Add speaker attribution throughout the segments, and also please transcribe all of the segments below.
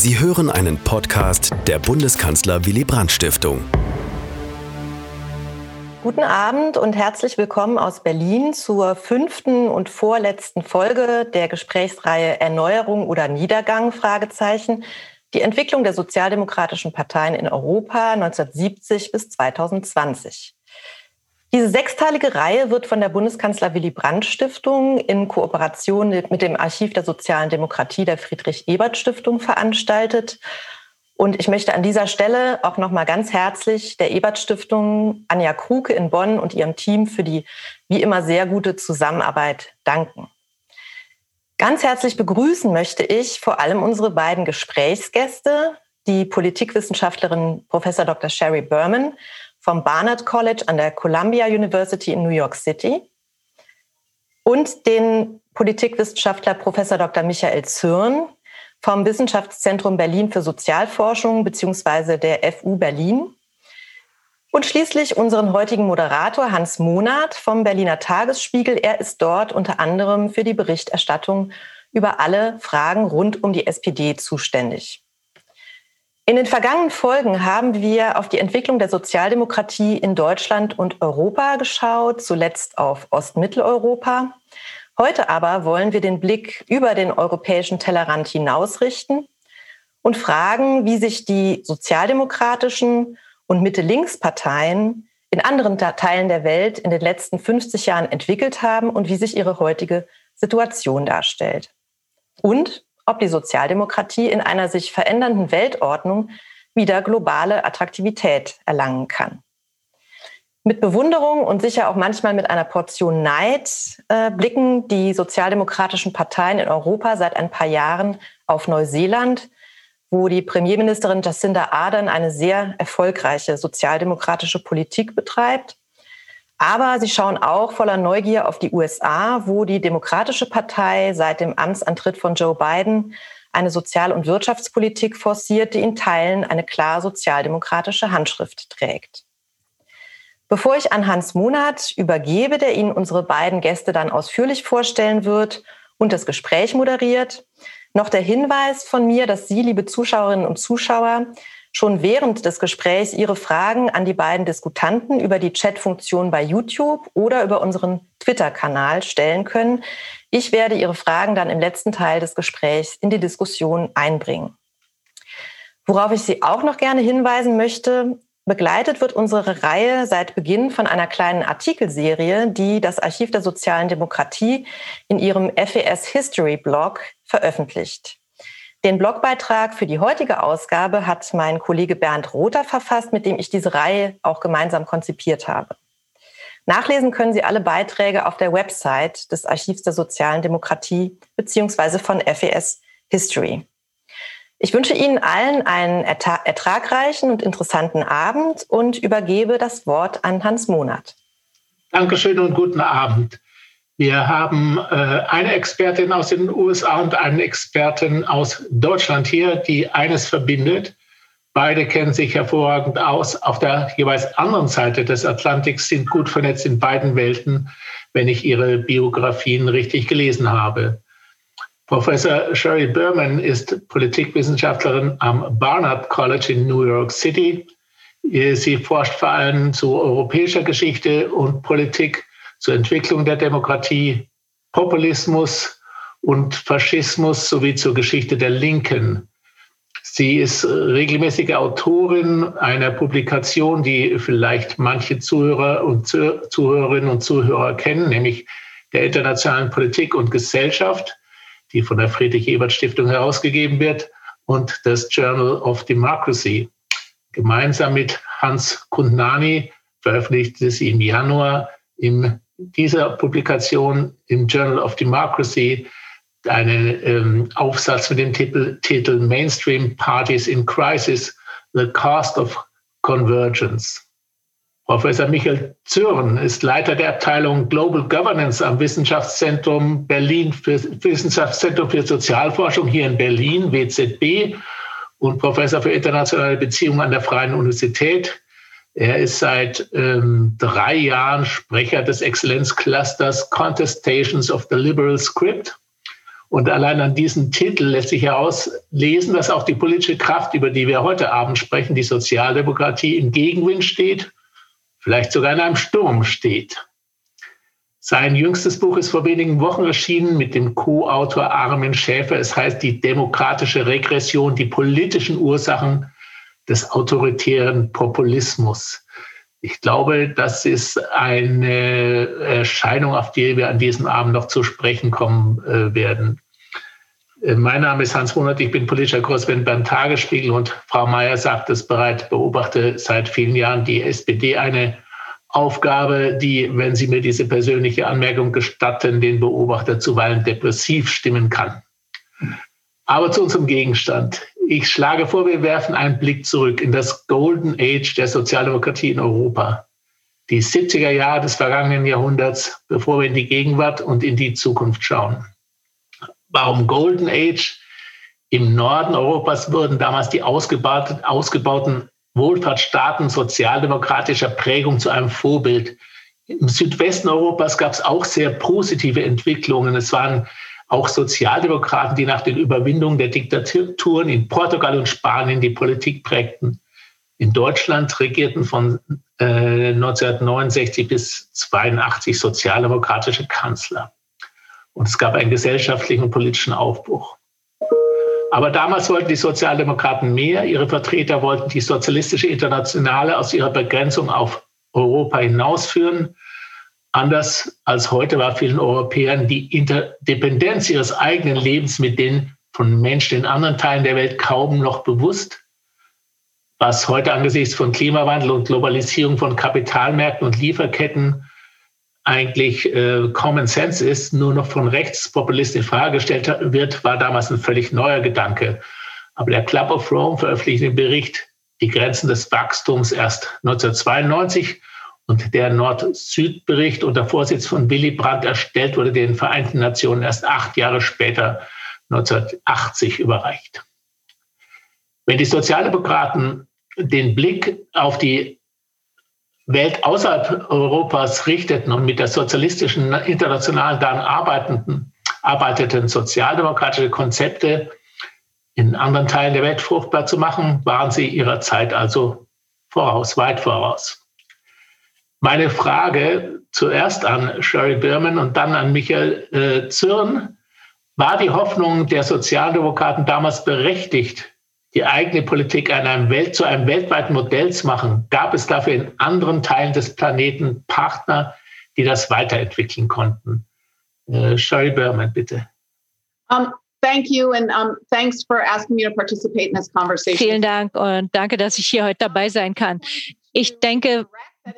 Speaker 1: Sie hören einen Podcast der Bundeskanzler Willy Brandt Stiftung.
Speaker 2: Guten Abend und herzlich willkommen aus Berlin zur fünften und vorletzten Folge der Gesprächsreihe Erneuerung oder Niedergang Fragezeichen. Die Entwicklung der sozialdemokratischen Parteien in Europa 1970 bis 2020. Diese sechsteilige Reihe wird von der Bundeskanzler Willy Brandt Stiftung in Kooperation mit dem Archiv der sozialen Demokratie der Friedrich Ebert Stiftung veranstaltet. Und ich möchte an dieser Stelle auch noch mal ganz herzlich der Ebert Stiftung Anja Kruke in Bonn und ihrem Team für die wie immer sehr gute Zusammenarbeit danken. Ganz herzlich begrüßen möchte ich vor allem unsere beiden Gesprächsgäste, die Politikwissenschaftlerin Professor Dr. Sherry Berman vom Barnard College an der Columbia University in New York City und den Politikwissenschaftler Professor Dr. Michael Zürn vom Wissenschaftszentrum Berlin für Sozialforschung bzw. der FU Berlin. Und schließlich unseren heutigen Moderator Hans Monat vom Berliner Tagesspiegel. Er ist dort unter anderem für die Berichterstattung über alle Fragen rund um die SPD zuständig. In den vergangenen Folgen haben wir auf die Entwicklung der Sozialdemokratie in Deutschland und Europa geschaut, zuletzt auf Ostmitteleuropa. Heute aber wollen wir den Blick über den europäischen Tellerrand hinausrichten und fragen, wie sich die sozialdemokratischen und Mitte-Links-Parteien in anderen Teilen der Welt in den letzten 50 Jahren entwickelt haben und wie sich ihre heutige Situation darstellt. Und ob die Sozialdemokratie in einer sich verändernden Weltordnung wieder globale Attraktivität erlangen kann. Mit Bewunderung und sicher auch manchmal mit einer Portion Neid äh, blicken die sozialdemokratischen Parteien in Europa seit ein paar Jahren auf Neuseeland, wo die Premierministerin Jacinda Ardern eine sehr erfolgreiche sozialdemokratische Politik betreibt aber sie schauen auch voller Neugier auf die USA, wo die Demokratische Partei seit dem Amtsantritt von Joe Biden eine Sozial- und Wirtschaftspolitik forciert, die in Teilen eine klar sozialdemokratische Handschrift trägt. Bevor ich an Hans Monat übergebe, der Ihnen unsere beiden Gäste dann ausführlich vorstellen wird und das Gespräch moderiert, noch der Hinweis von mir, dass Sie, liebe Zuschauerinnen und Zuschauer, schon während des Gesprächs Ihre Fragen an die beiden Diskutanten über die Chatfunktion bei YouTube oder über unseren Twitter-Kanal stellen können. Ich werde Ihre Fragen dann im letzten Teil des Gesprächs in die Diskussion einbringen. Worauf ich Sie auch noch gerne hinweisen möchte, begleitet wird unsere Reihe seit Beginn von einer kleinen Artikelserie, die das Archiv der sozialen Demokratie in ihrem FES History Blog veröffentlicht. Den Blogbeitrag für die heutige Ausgabe hat mein Kollege Bernd Rother verfasst, mit dem ich diese Reihe auch gemeinsam konzipiert habe. Nachlesen können Sie alle Beiträge auf der Website des Archivs der sozialen Demokratie beziehungsweise von FES History. Ich wünsche Ihnen allen einen ertragreichen und interessanten Abend und übergebe das Wort an Hans Monat.
Speaker 3: Dankeschön und guten Abend. Wir haben äh, eine Expertin aus den USA und einen Experten aus Deutschland hier, die eines verbindet. Beide kennen sich hervorragend aus. Auf der jeweils anderen Seite des Atlantiks sind gut vernetzt in beiden Welten, wenn ich ihre Biografien richtig gelesen habe. Professor Sherry Berman ist Politikwissenschaftlerin am Barnard College in New York City. Sie forscht vor allem zu europäischer Geschichte und Politik zur Entwicklung der Demokratie, Populismus und Faschismus sowie zur Geschichte der Linken. Sie ist regelmäßige Autorin einer Publikation, die vielleicht manche Zuhörer und Zuhörerinnen und Zuhörer kennen, nämlich der internationalen Politik und Gesellschaft, die von der Friedrich-Ebert-Stiftung herausgegeben wird, und das Journal of Democracy. Gemeinsam mit Hans Kundnani veröffentlichte sie im Januar im dieser Publikation im Journal of Democracy einen ähm, Aufsatz mit dem Titel, Titel Mainstream Parties in Crisis, The Cost of Convergence. Professor Michael Zürn ist Leiter der Abteilung Global Governance am Wissenschaftszentrum Berlin für Wissenschaftszentrum für Sozialforschung hier in Berlin, WZB, und Professor für internationale Beziehungen an der Freien Universität er ist seit ähm, drei Jahren Sprecher des Exzellenzclusters Contestations of the Liberal Script Und allein an diesem Titel lässt sich herauslesen, dass auch die politische Kraft, über die wir heute Abend sprechen, die Sozialdemokratie im Gegenwind steht, vielleicht sogar in einem Sturm steht. Sein jüngstes Buch ist vor wenigen Wochen erschienen mit dem Co-Autor Armin Schäfer. Es heißt Die demokratische Regression, die politischen Ursachen des autoritären Populismus. Ich glaube, das ist eine Erscheinung, auf die wir an diesem Abend noch zu sprechen kommen äh, werden. Äh, mein Name ist Hans Monat, ich bin politischer Korrespondent beim Tagesspiegel und Frau Mayer sagt es bereits, beobachte seit vielen Jahren die SPD eine Aufgabe, die, wenn Sie mir diese persönliche Anmerkung gestatten, den Beobachter zuweilen depressiv stimmen kann. Aber zu unserem Gegenstand. Ich schlage vor, wir werfen einen Blick zurück in das Golden Age der Sozialdemokratie in Europa. Die 70er Jahre des vergangenen Jahrhunderts, bevor wir in die Gegenwart und in die Zukunft schauen. Warum Golden Age? Im Norden Europas wurden damals die ausgebauten, Wohlfahrtsstaaten sozialdemokratischer Prägung zu einem Vorbild. Im Südwesten Europas gab es auch sehr positive Entwicklungen. Es waren auch Sozialdemokraten, die nach den Überwindungen der Diktaturen in Portugal und Spanien die Politik prägten. In Deutschland regierten von äh, 1969 bis 1982 sozialdemokratische Kanzler. Und es gab einen gesellschaftlichen und politischen Aufbruch. Aber damals wollten die Sozialdemokraten mehr. Ihre Vertreter wollten die sozialistische Internationale aus ihrer Begrenzung auf Europa hinausführen. Anders als heute war vielen Europäern die Interdependenz ihres eigenen Lebens mit den von Menschen in anderen Teilen der Welt kaum noch bewusst, was heute angesichts von Klimawandel und Globalisierung von Kapitalmärkten und Lieferketten eigentlich äh, Common Sense ist, nur noch von Rechtspopulisten in Frage gestellt wird, war damals ein völlig neuer Gedanke. Aber der Club of Rome veröffentlichte den Bericht Die Grenzen des Wachstums erst 1992 und der Nord-Süd-Bericht unter Vorsitz von Willy Brandt erstellt wurde den Vereinten Nationen erst acht Jahre später, 1980, überreicht. Wenn die Sozialdemokraten den Blick auf die Welt außerhalb Europas richteten und mit der sozialistischen Internationalen dann arbeitenden, arbeiteten sozialdemokratische Konzepte in anderen Teilen der Welt fruchtbar zu machen, waren sie ihrer Zeit also voraus, weit voraus. Meine Frage zuerst an Sherry Berman und dann an Michael äh, Zürn. War die Hoffnung der Sozialdemokraten damals berechtigt, die eigene Politik einem Welt, zu einem weltweiten Modell zu machen? Gab es dafür in anderen Teilen des Planeten Partner, die das weiterentwickeln konnten? Äh, Sherry Berman, bitte.
Speaker 4: Um, thank you and um, thanks for asking me to participate in this conversation.
Speaker 5: Vielen Dank und danke, dass ich hier heute dabei sein kann. Ich denke,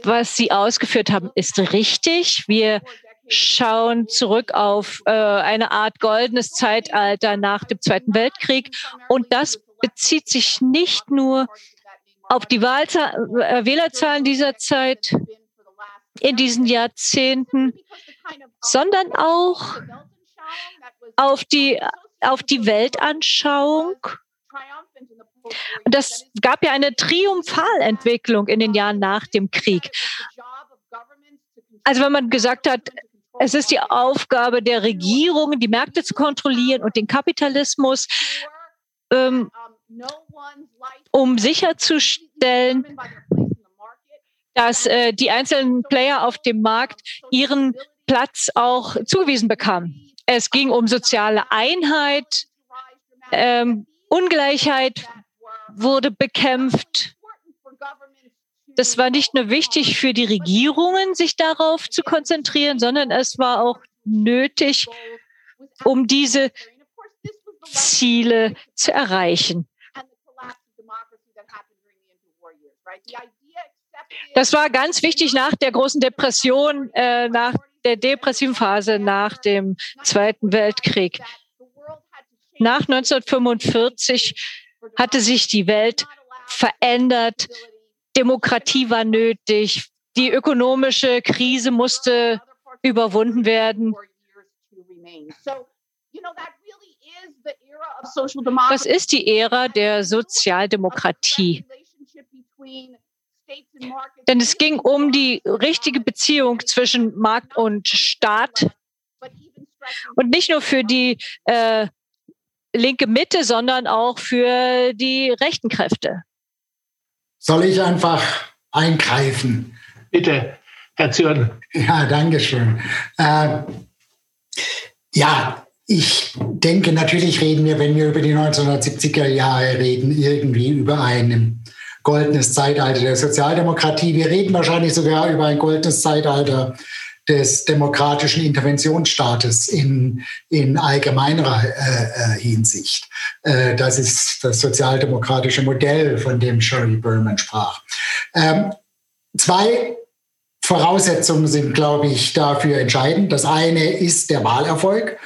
Speaker 5: was Sie ausgeführt haben, ist richtig. Wir schauen zurück auf äh, eine Art goldenes Zeitalter nach dem Zweiten Weltkrieg. Und das bezieht sich nicht nur auf die Wahlzahl, äh, Wählerzahlen dieser Zeit in diesen Jahrzehnten, sondern auch auf die, auf die Weltanschauung das gab ja eine Triumphalentwicklung in den Jahren nach dem Krieg. Also wenn man gesagt hat, es ist die Aufgabe der Regierungen, die Märkte zu kontrollieren und den Kapitalismus, ähm, um sicherzustellen, dass äh, die einzelnen Player auf dem Markt ihren Platz auch zugewiesen bekamen. Es ging um soziale Einheit, ähm, Ungleichheit wurde bekämpft. Das war nicht nur wichtig für die Regierungen, sich darauf zu konzentrieren, sondern es war auch nötig, um diese Ziele zu erreichen. Das war ganz wichtig nach der großen Depression, äh, nach der depressiven Phase nach dem Zweiten Weltkrieg. Nach 1945 hatte sich die Welt verändert. Demokratie war nötig. Die ökonomische Krise musste überwunden werden. Das ist die Ära der Sozialdemokratie. Denn es ging um die richtige Beziehung zwischen Markt und Staat, Und nicht nur für die äh, linke Mitte, sondern auch für die rechten Kräfte.
Speaker 6: Soll ich einfach eingreifen?
Speaker 3: Bitte, Herr Zürn.
Speaker 6: Ja, danke schön. Äh, ja, ich denke, natürlich reden wir, wenn wir über die 1970er Jahre reden, irgendwie über ein goldenes Zeitalter der Sozialdemokratie. Wir reden wahrscheinlich sogar über ein goldenes Zeitalter des demokratischen Interventionsstaates in, in allgemeinerer äh, äh, Hinsicht. Äh, das ist das sozialdemokratische Modell, von dem Sherry Berman sprach. Ähm, zwei Voraussetzungen sind, glaube ich, dafür entscheidend. Das eine ist der Wahlerfolg.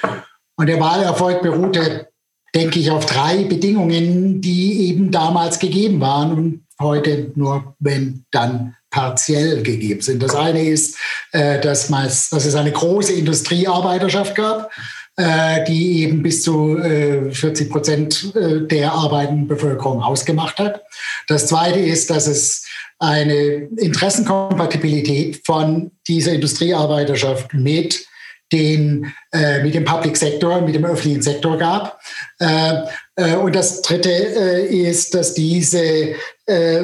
Speaker 6: Und der Wahlerfolg beruhte, denke ich, auf drei Bedingungen, die eben damals gegeben waren und heute nur, wenn dann partiell gegeben sind. Das eine ist, äh, dass, dass es eine große Industriearbeiterschaft gab, äh, die eben bis zu 40 äh, Prozent der arbeitenden Bevölkerung ausgemacht hat. Das zweite ist, dass es eine Interessenkompatibilität von dieser Industriearbeiterschaft mit den, äh, mit dem Public Sector, mit dem öffentlichen Sektor gab. Äh, und das Dritte äh, ist, dass diese äh,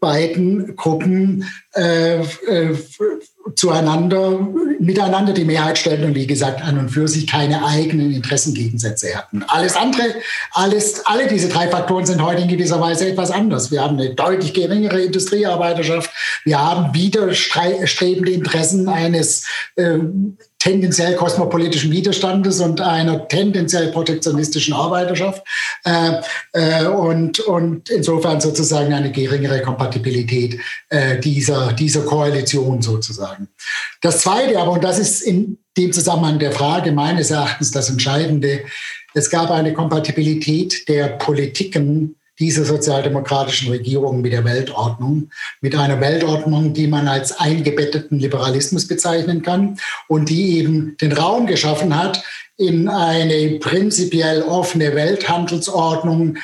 Speaker 6: beiden Gruppen äh, zueinander, miteinander die Mehrheit stellten und wie gesagt an und für sich keine eigenen Interessengegensätze hatten. Alles andere, alles, alle diese drei Faktoren sind heute in gewisser Weise etwas anders. Wir haben eine deutlich geringere Industriearbeiterschaft. Wir haben widerstrebende Interessen eines äh, tendenziell kosmopolitischen Widerstandes und einer tendenziell protektionistischen Arbeiterschaft äh, äh, und, und insofern sozusagen eine geringere Kompatibilität äh, dieser, dieser Koalition sozusagen. Das Zweite aber, und das ist in dem Zusammenhang der Frage meines Erachtens das Entscheidende, es gab eine Kompatibilität der Politiken dieser sozialdemokratischen Regierung mit der Weltordnung, mit einer Weltordnung, die man als eingebetteten Liberalismus bezeichnen kann und die eben den Raum geschaffen hat in eine prinzipiell offene Welthandelsordnung,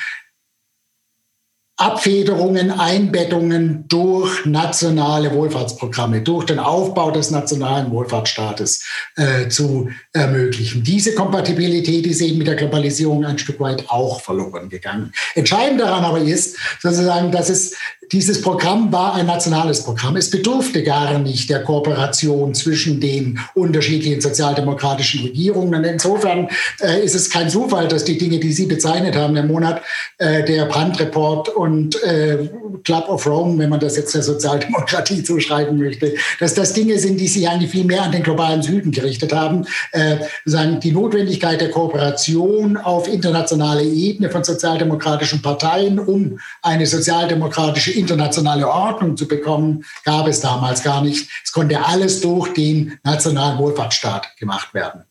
Speaker 6: Abfederungen, Einbettungen durch nationale Wohlfahrtsprogramme, durch den Aufbau des nationalen Wohlfahrtsstaates äh, zu ermöglichen. Diese Kompatibilität ist eben mit der Globalisierung ein Stück weit auch verloren gegangen. Entscheidend daran aber ist sozusagen, dass es dieses Programm war ein nationales Programm. Es bedurfte gar nicht der Kooperation zwischen den unterschiedlichen sozialdemokratischen Regierungen. Und insofern äh, ist es kein Zufall, dass die Dinge, die Sie bezeichnet haben, im Monat äh, der Brandt-Report und äh, Club of Rome, wenn man das jetzt der Sozialdemokratie zuschreiben möchte, dass das Dinge sind, die sich eigentlich viel mehr an den globalen Süden gerichtet haben. Äh, sagen, die Notwendigkeit der Kooperation auf internationaler Ebene von sozialdemokratischen Parteien, um eine sozialdemokratische internationale Ordnung zu bekommen, gab es damals gar nicht. Es konnte alles durch den nationalen Wohlfahrtsstaat gemacht werden.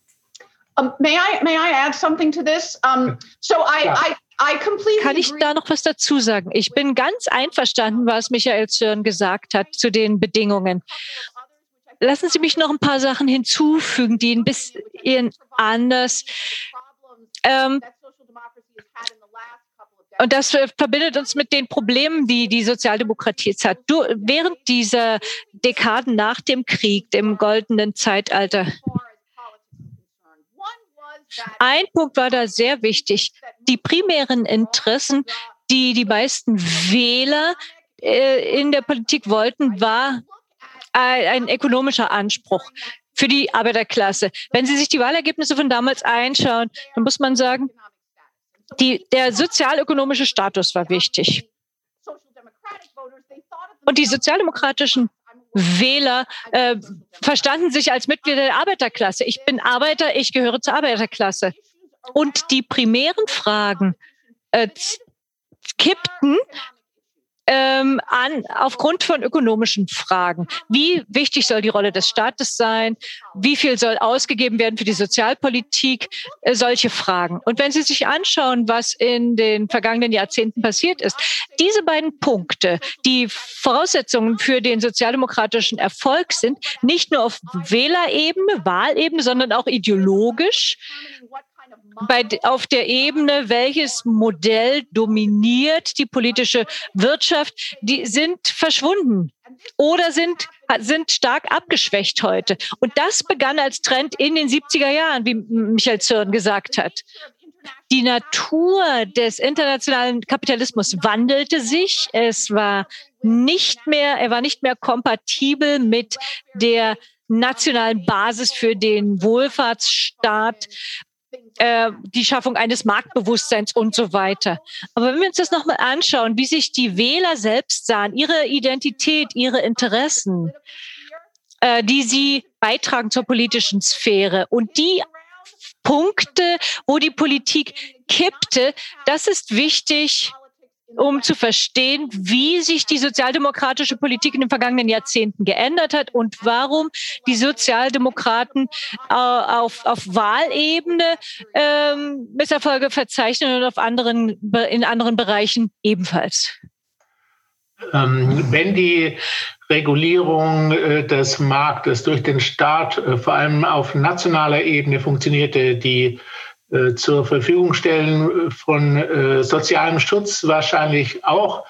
Speaker 4: Um, may I may I add something to this? Um, so I, ja. I
Speaker 5: kann ich da noch was dazu sagen? Ich bin ganz einverstanden, was Michael Zürn gesagt hat zu den Bedingungen. Lassen Sie mich noch ein paar Sachen hinzufügen, die ein bisschen anders. Ähm, und das verbindet uns mit den Problemen, die die Sozialdemokratie jetzt hat. Du, während dieser Dekaden nach dem Krieg, dem goldenen Zeitalter, ein Punkt war da sehr wichtig. Die primären Interessen, die die meisten Wähler äh, in der Politik wollten, war ein, ein ökonomischer Anspruch für die Arbeiterklasse. Wenn Sie sich die Wahlergebnisse von damals einschauen, dann muss man sagen, die, der sozialökonomische Status war wichtig. Und die sozialdemokratischen Wähler äh, verstanden sich als Mitglieder der Arbeiterklasse. Ich bin Arbeiter, ich gehöre zur Arbeiterklasse. Und die primären Fragen äh, kippten ähm, an, aufgrund von ökonomischen Fragen. Wie wichtig soll die Rolle des Staates sein? Wie viel soll ausgegeben werden für die Sozialpolitik? Äh, solche Fragen. Und wenn Sie sich anschauen, was in den vergangenen Jahrzehnten passiert ist, diese beiden Punkte, die Voraussetzungen für den sozialdemokratischen Erfolg sind, nicht nur auf Wählerebene, Wahlebene, sondern auch ideologisch, bei, auf der Ebene, welches Modell dominiert die politische Wirtschaft, die sind verschwunden oder sind, sind stark abgeschwächt heute. Und das begann als Trend in den 70er Jahren, wie Michael Zürn gesagt hat. Die Natur des internationalen Kapitalismus wandelte sich. Es war nicht mehr, er war nicht mehr kompatibel mit der nationalen Basis für den Wohlfahrtsstaat, äh, die Schaffung eines Marktbewusstseins und so weiter. Aber wenn wir uns das nochmal anschauen, wie sich die Wähler selbst sahen, ihre Identität, ihre Interessen, äh, die sie beitragen zur politischen Sphäre und die Punkte, wo die Politik kippte, das ist wichtig um zu verstehen, wie sich die sozialdemokratische Politik in den vergangenen Jahrzehnten geändert hat und warum die Sozialdemokraten äh, auf, auf Wahlebene ähm, Misserfolge verzeichnen und auf anderen, in anderen Bereichen ebenfalls.
Speaker 3: Ähm, wenn die Regulierung äh, des Marktes durch den Staat äh, vor allem auf nationaler Ebene funktionierte, die zur Verfügung stellen von äh, sozialem Schutz wahrscheinlich auch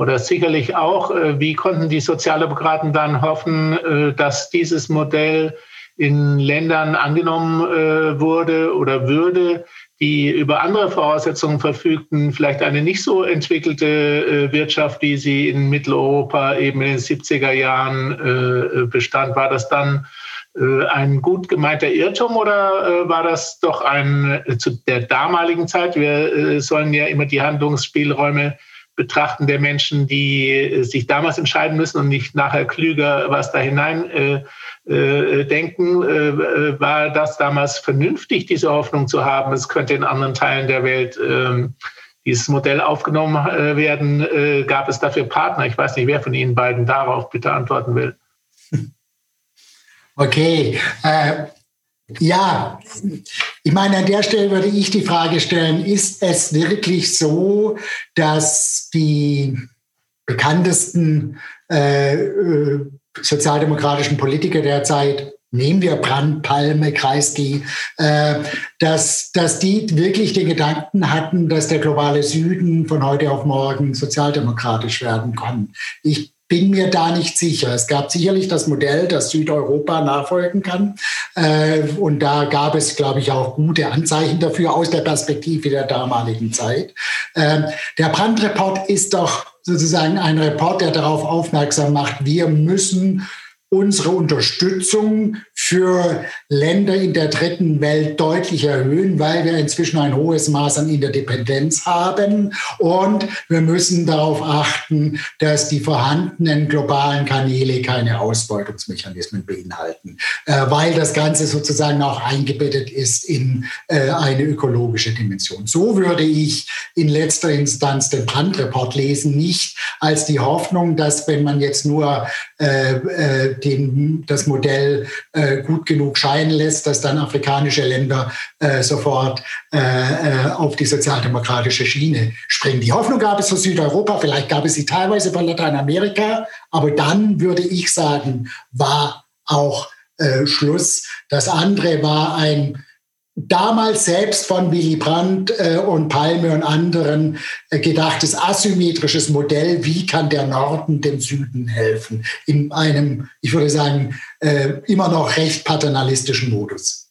Speaker 3: oder sicherlich auch. Äh, wie konnten die Sozialdemokraten dann hoffen, äh, dass dieses Modell in Ländern angenommen äh, wurde oder würde, die über andere Voraussetzungen verfügten, vielleicht eine nicht so entwickelte äh, Wirtschaft, wie sie in Mitteleuropa eben in den 70er Jahren bestand, war das dann äh, ein gut gemeinter Irrtum oder äh, war das doch ein äh, zu der damaligen Zeit? Wir sollen ja immer die Handlungsspielräume betrachten der Menschen, die sich damals entscheiden müssen und nicht nachher klüger was da hinein äh, äh, denken. Äh, war das damals vernünftig, diese Hoffnung zu haben, es könnte in anderen Teilen der Welt ähm, dieses Modell aufgenommen werden? gab es dafür Partner? Ich weiß nicht, wer von Ihnen beiden darauf bitte antworten will.
Speaker 6: Okay. Äh, ja, ich meine, an der Stelle würde ich die Frage stellen, ist es wirklich so, dass die bekanntesten äh, äh sozialdemokratischen Politiker der Zeit nehmen wir Brand, Palme, Kreisky, äh, dass, dass die wirklich den Gedanken hatten, dass der globale Süden von heute auf morgen sozialdemokratisch werden kann. Ich bin mir da nicht sicher. Es gab sicherlich das Modell, das Südeuropa nachfolgen kann. Äh, und da gab es, glaube ich, auch gute Anzeichen dafür aus der Perspektive der damaligen Zeit. Ähm, der Brandreport ist doch sozusagen ein Report, der darauf aufmerksam macht, wir müssen unsere Unterstützung für Länder in der dritten Welt deutlich erhöhen, weil wir inzwischen ein hohes Maß an Interdependenz haben. Und wir müssen darauf achten, dass die vorhandenen globalen Kanäle keine Ausbeutungsmechanismen beinhalten, äh, weil das Ganze sozusagen auch eingebettet ist in äh, eine ökologische Dimension. So würde ich in letzter Instanz den Brandreport lesen, nicht als die Hoffnung, dass wenn man jetzt nur äh, den, das Modell äh, gut genug scheinen lässt, dass dann afrikanische Länder äh, sofort äh, äh, auf die sozialdemokratische Schiene springen. Die Hoffnung gab es für Südeuropa, vielleicht gab es sie teilweise für Lateinamerika, aber dann würde ich sagen, war auch äh, Schluss. Das andere war ein damals selbst von Willy Brandt äh, und Palme und anderen äh, gedachtes asymmetrisches Modell, wie kann der Norden dem Süden helfen, in einem, ich würde sagen, äh, immer noch recht paternalistischen Modus.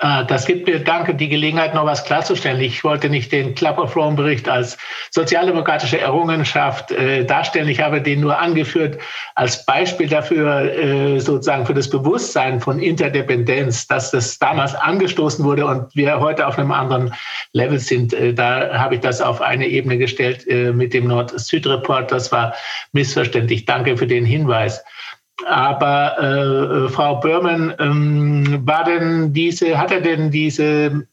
Speaker 3: Ah, das gibt mir, danke, die Gelegenheit, noch was klarzustellen. Ich wollte nicht den Club of Rome Bericht als sozialdemokratische Errungenschaft äh, darstellen. Ich habe den nur angeführt als Beispiel dafür, äh, sozusagen für das Bewusstsein von Interdependenz, dass das damals angestoßen wurde und wir heute auf einem anderen Level sind. Äh, da habe ich das auf eine Ebene gestellt äh, mit dem Nord-Süd-Report. Das war missverständlich. Danke für den Hinweis. Aber äh, Frau Börmann, ähm, war denn diese, hat er denn diese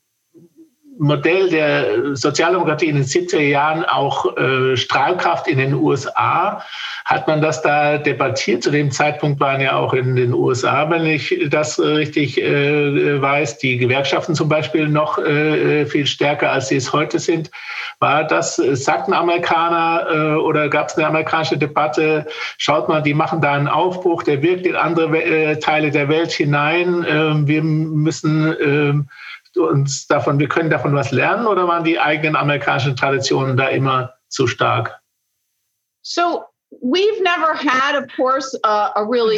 Speaker 3: Modell der Sozialdemokratie in den 70er Jahren auch äh, Strahlkraft in den USA. Hat man das da debattiert? Zu dem Zeitpunkt waren ja auch in den USA, wenn ich das richtig äh, weiß, die Gewerkschaften zum Beispiel noch äh, viel stärker, als sie es heute sind. War das, sagten Amerikaner äh, oder gab es eine amerikanische Debatte? Schaut mal, die machen da einen Aufbruch, der wirkt in andere äh, Teile der Welt hinein. Ähm, wir müssen ähm, uns davon, wir können davon was lernen oder waren die eigenen amerikanischen Traditionen da immer zu stark?
Speaker 4: So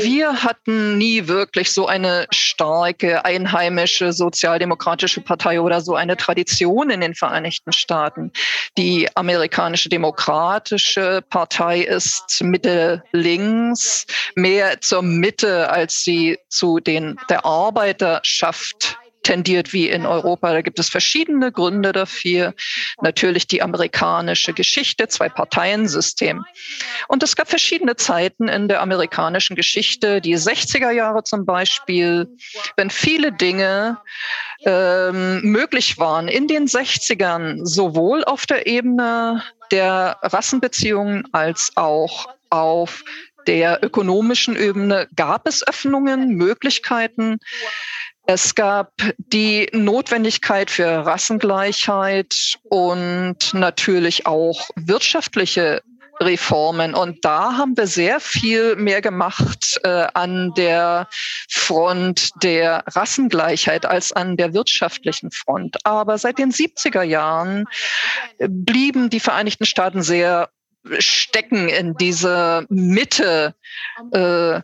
Speaker 7: wir hatten nie wirklich so eine starke einheimische sozialdemokratische Partei oder so eine Tradition in den Vereinigten Staaten. Die amerikanische demokratische Partei ist Mitte links, mehr zur Mitte, als sie zu den der Arbeiterschaft tendiert wie in Europa. Da gibt es verschiedene Gründe dafür. Natürlich die amerikanische Geschichte, Zwei-Parteien-System. Und es gab verschiedene Zeiten in der amerikanischen Geschichte, die 60er Jahre zum Beispiel, wenn viele Dinge ähm, möglich waren in den 60ern, sowohl auf der Ebene der Rassenbeziehungen als auch auf der ökonomischen Ebene gab es Öffnungen, Möglichkeiten. Es gab die Notwendigkeit für Rassengleichheit und natürlich auch wirtschaftliche Reformen. Und da haben wir sehr viel mehr gemacht äh, an der Front der Rassengleichheit als an der wirtschaftlichen Front. Aber seit den 70er Jahren blieben die Vereinigten Staaten sehr stecken in diese Mitte äh,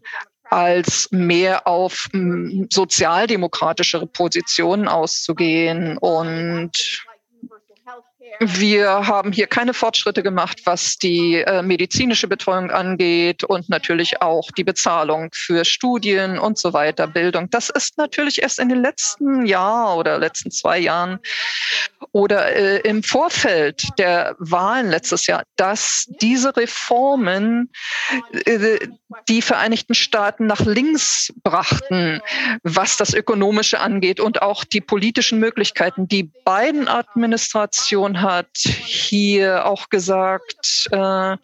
Speaker 7: als mehr auf hm, sozialdemokratischere Positionen auszugehen und wir haben hier keine Fortschritte gemacht, was die äh, medizinische Betreuung angeht und natürlich auch die Bezahlung für Studien und so weiter, Bildung. Das ist natürlich erst in den letzten Jahr oder letzten zwei Jahren oder äh, im Vorfeld der Wahlen letztes Jahr, dass diese Reformen äh, die Vereinigten Staaten nach links brachten, was das Ökonomische angeht und auch die politischen Möglichkeiten. Die beiden Administrationen hat hier auch gesagt, äh,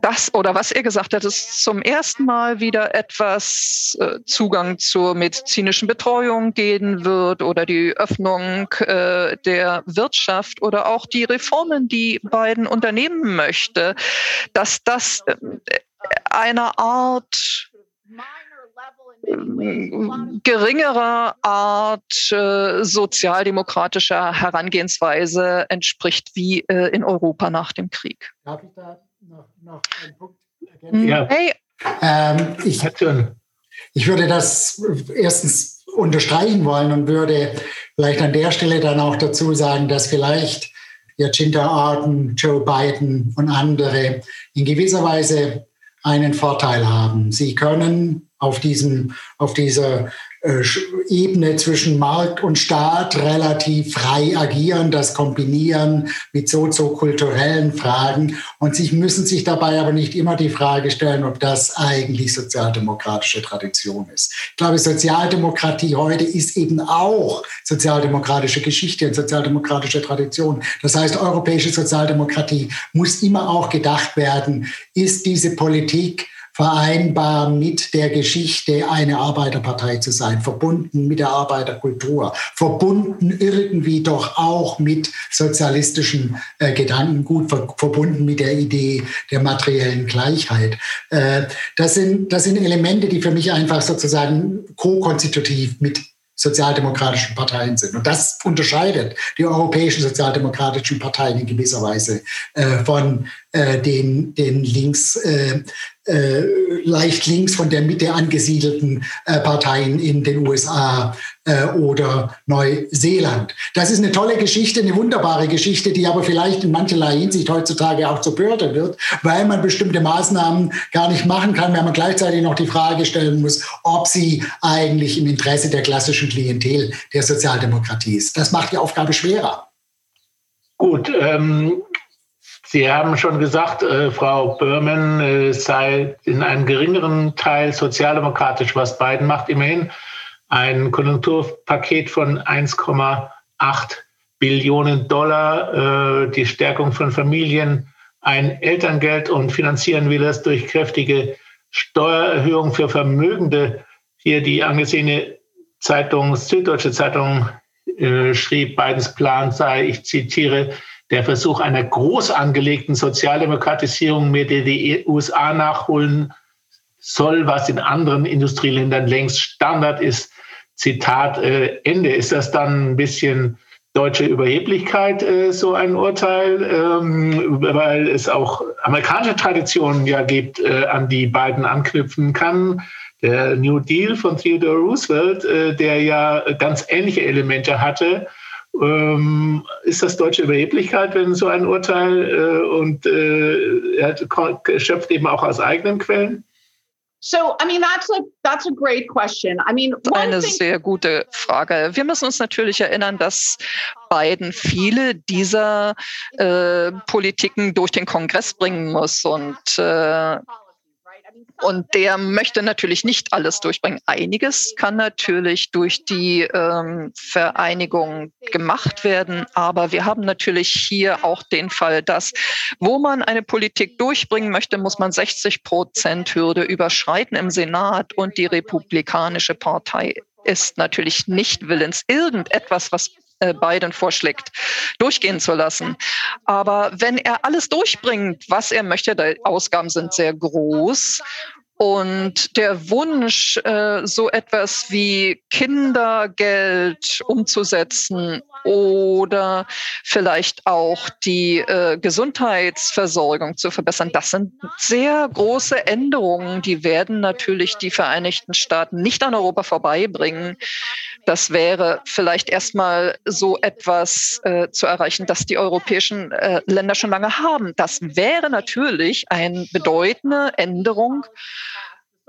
Speaker 7: das oder was er gesagt hat, ist zum ersten Mal wieder etwas äh, Zugang zur medizinischen Betreuung gehen wird oder die Öffnung äh, der Wirtschaft oder auch die Reformen, die Biden unternehmen möchte, dass das äh, einer Art geringerer Art äh, sozialdemokratischer Herangehensweise entspricht wie äh, in Europa nach dem Krieg. Darf ich da noch, noch einen
Speaker 6: Punkt ergänzen? Ja. Hey. Ähm, ich, ich würde das erstens unterstreichen wollen und würde vielleicht an der Stelle dann auch dazu sagen, dass vielleicht Jacinta Ardern, Joe Biden und andere in gewisser Weise einen Vorteil haben. Sie können auf, diesem, auf dieser äh, Ebene zwischen Markt und Staat relativ frei agieren, das kombinieren mit soziokulturellen Fragen. Und sie müssen sich dabei aber nicht immer die Frage stellen, ob das eigentlich sozialdemokratische Tradition ist. Ich glaube, Sozialdemokratie heute ist eben auch sozialdemokratische Geschichte und sozialdemokratische Tradition. Das heißt, europäische Sozialdemokratie muss immer auch gedacht werden, ist diese Politik vereinbar mit der Geschichte, eine Arbeiterpartei zu sein, verbunden mit der Arbeiterkultur, verbunden irgendwie doch auch mit sozialistischen äh, Gedankengut, ver verbunden mit der Idee der materiellen Gleichheit. Äh, das, sind, das sind Elemente, die für mich einfach sozusagen ko-konstitutiv mit sozialdemokratischen Parteien sind. Und das unterscheidet die europäischen sozialdemokratischen Parteien in gewisser Weise äh, von äh, den, den links, äh, äh, leicht links von der Mitte angesiedelten äh, Parteien in den USA äh, oder Neuseeland. Das ist eine tolle Geschichte, eine wunderbare Geschichte, die aber vielleicht in mancherlei Hinsicht heutzutage auch zur Bürde wird, weil man bestimmte Maßnahmen gar nicht machen kann, weil man gleichzeitig noch die Frage stellen muss, ob sie eigentlich im Interesse der klassischen Klientel der Sozialdemokratie ist. Das macht die Aufgabe schwerer.
Speaker 3: Gut, ähm, Sie haben schon gesagt, äh, Frau Börmen äh, sei in einem geringeren Teil sozialdemokratisch, was Biden macht. Immerhin ein Konjunkturpaket von 1,8 Billionen Dollar, äh, die Stärkung von Familien, ein Elterngeld und finanzieren will das durch kräftige Steuererhöhungen für Vermögende. Hier die angesehene Zeitung, Süddeutsche Zeitung, äh, schrieb, Bidens Plan sei, ich zitiere, der Versuch einer groß angelegten Sozialdemokratisierung, mit der die USA nachholen soll, was in anderen Industrieländern längst Standard ist. Zitat äh, Ende. Ist das dann ein bisschen deutsche Überheblichkeit, äh, so ein Urteil, ähm, weil es auch amerikanische Traditionen ja gibt, äh, an die beiden anknüpfen kann. Der New Deal von Theodore Roosevelt, äh, der ja ganz ähnliche Elemente hatte. Ähm, ist das deutsche Überheblichkeit, wenn so ein Urteil äh, und äh, er schöpft eben auch aus eigenen Quellen?
Speaker 4: So, I mean, that's a that's a great question. I mean,
Speaker 7: eine sehr gute Frage. Wir müssen uns natürlich erinnern, dass Biden viele dieser äh, Politiken durch den Kongress bringen muss und äh, und der möchte natürlich nicht alles durchbringen. Einiges kann natürlich durch die ähm, Vereinigung gemacht werden. Aber wir haben natürlich hier auch den Fall, dass wo man eine Politik durchbringen möchte, muss man 60 Prozent Hürde überschreiten im Senat. Und die Republikanische Partei ist natürlich nicht willens, irgendetwas, was Biden vorschlägt, durchgehen zu lassen. Aber wenn er alles durchbringt, was er möchte, die Ausgaben sind sehr groß und der Wunsch, äh, so etwas wie Kindergeld umzusetzen oder vielleicht auch die äh, Gesundheitsversorgung zu verbessern, das sind sehr große Änderungen. Die werden natürlich die Vereinigten Staaten nicht an Europa vorbeibringen. Das wäre vielleicht erstmal so etwas äh, zu erreichen, das die europäischen äh, Länder schon lange haben. Das wäre natürlich eine bedeutende Änderung,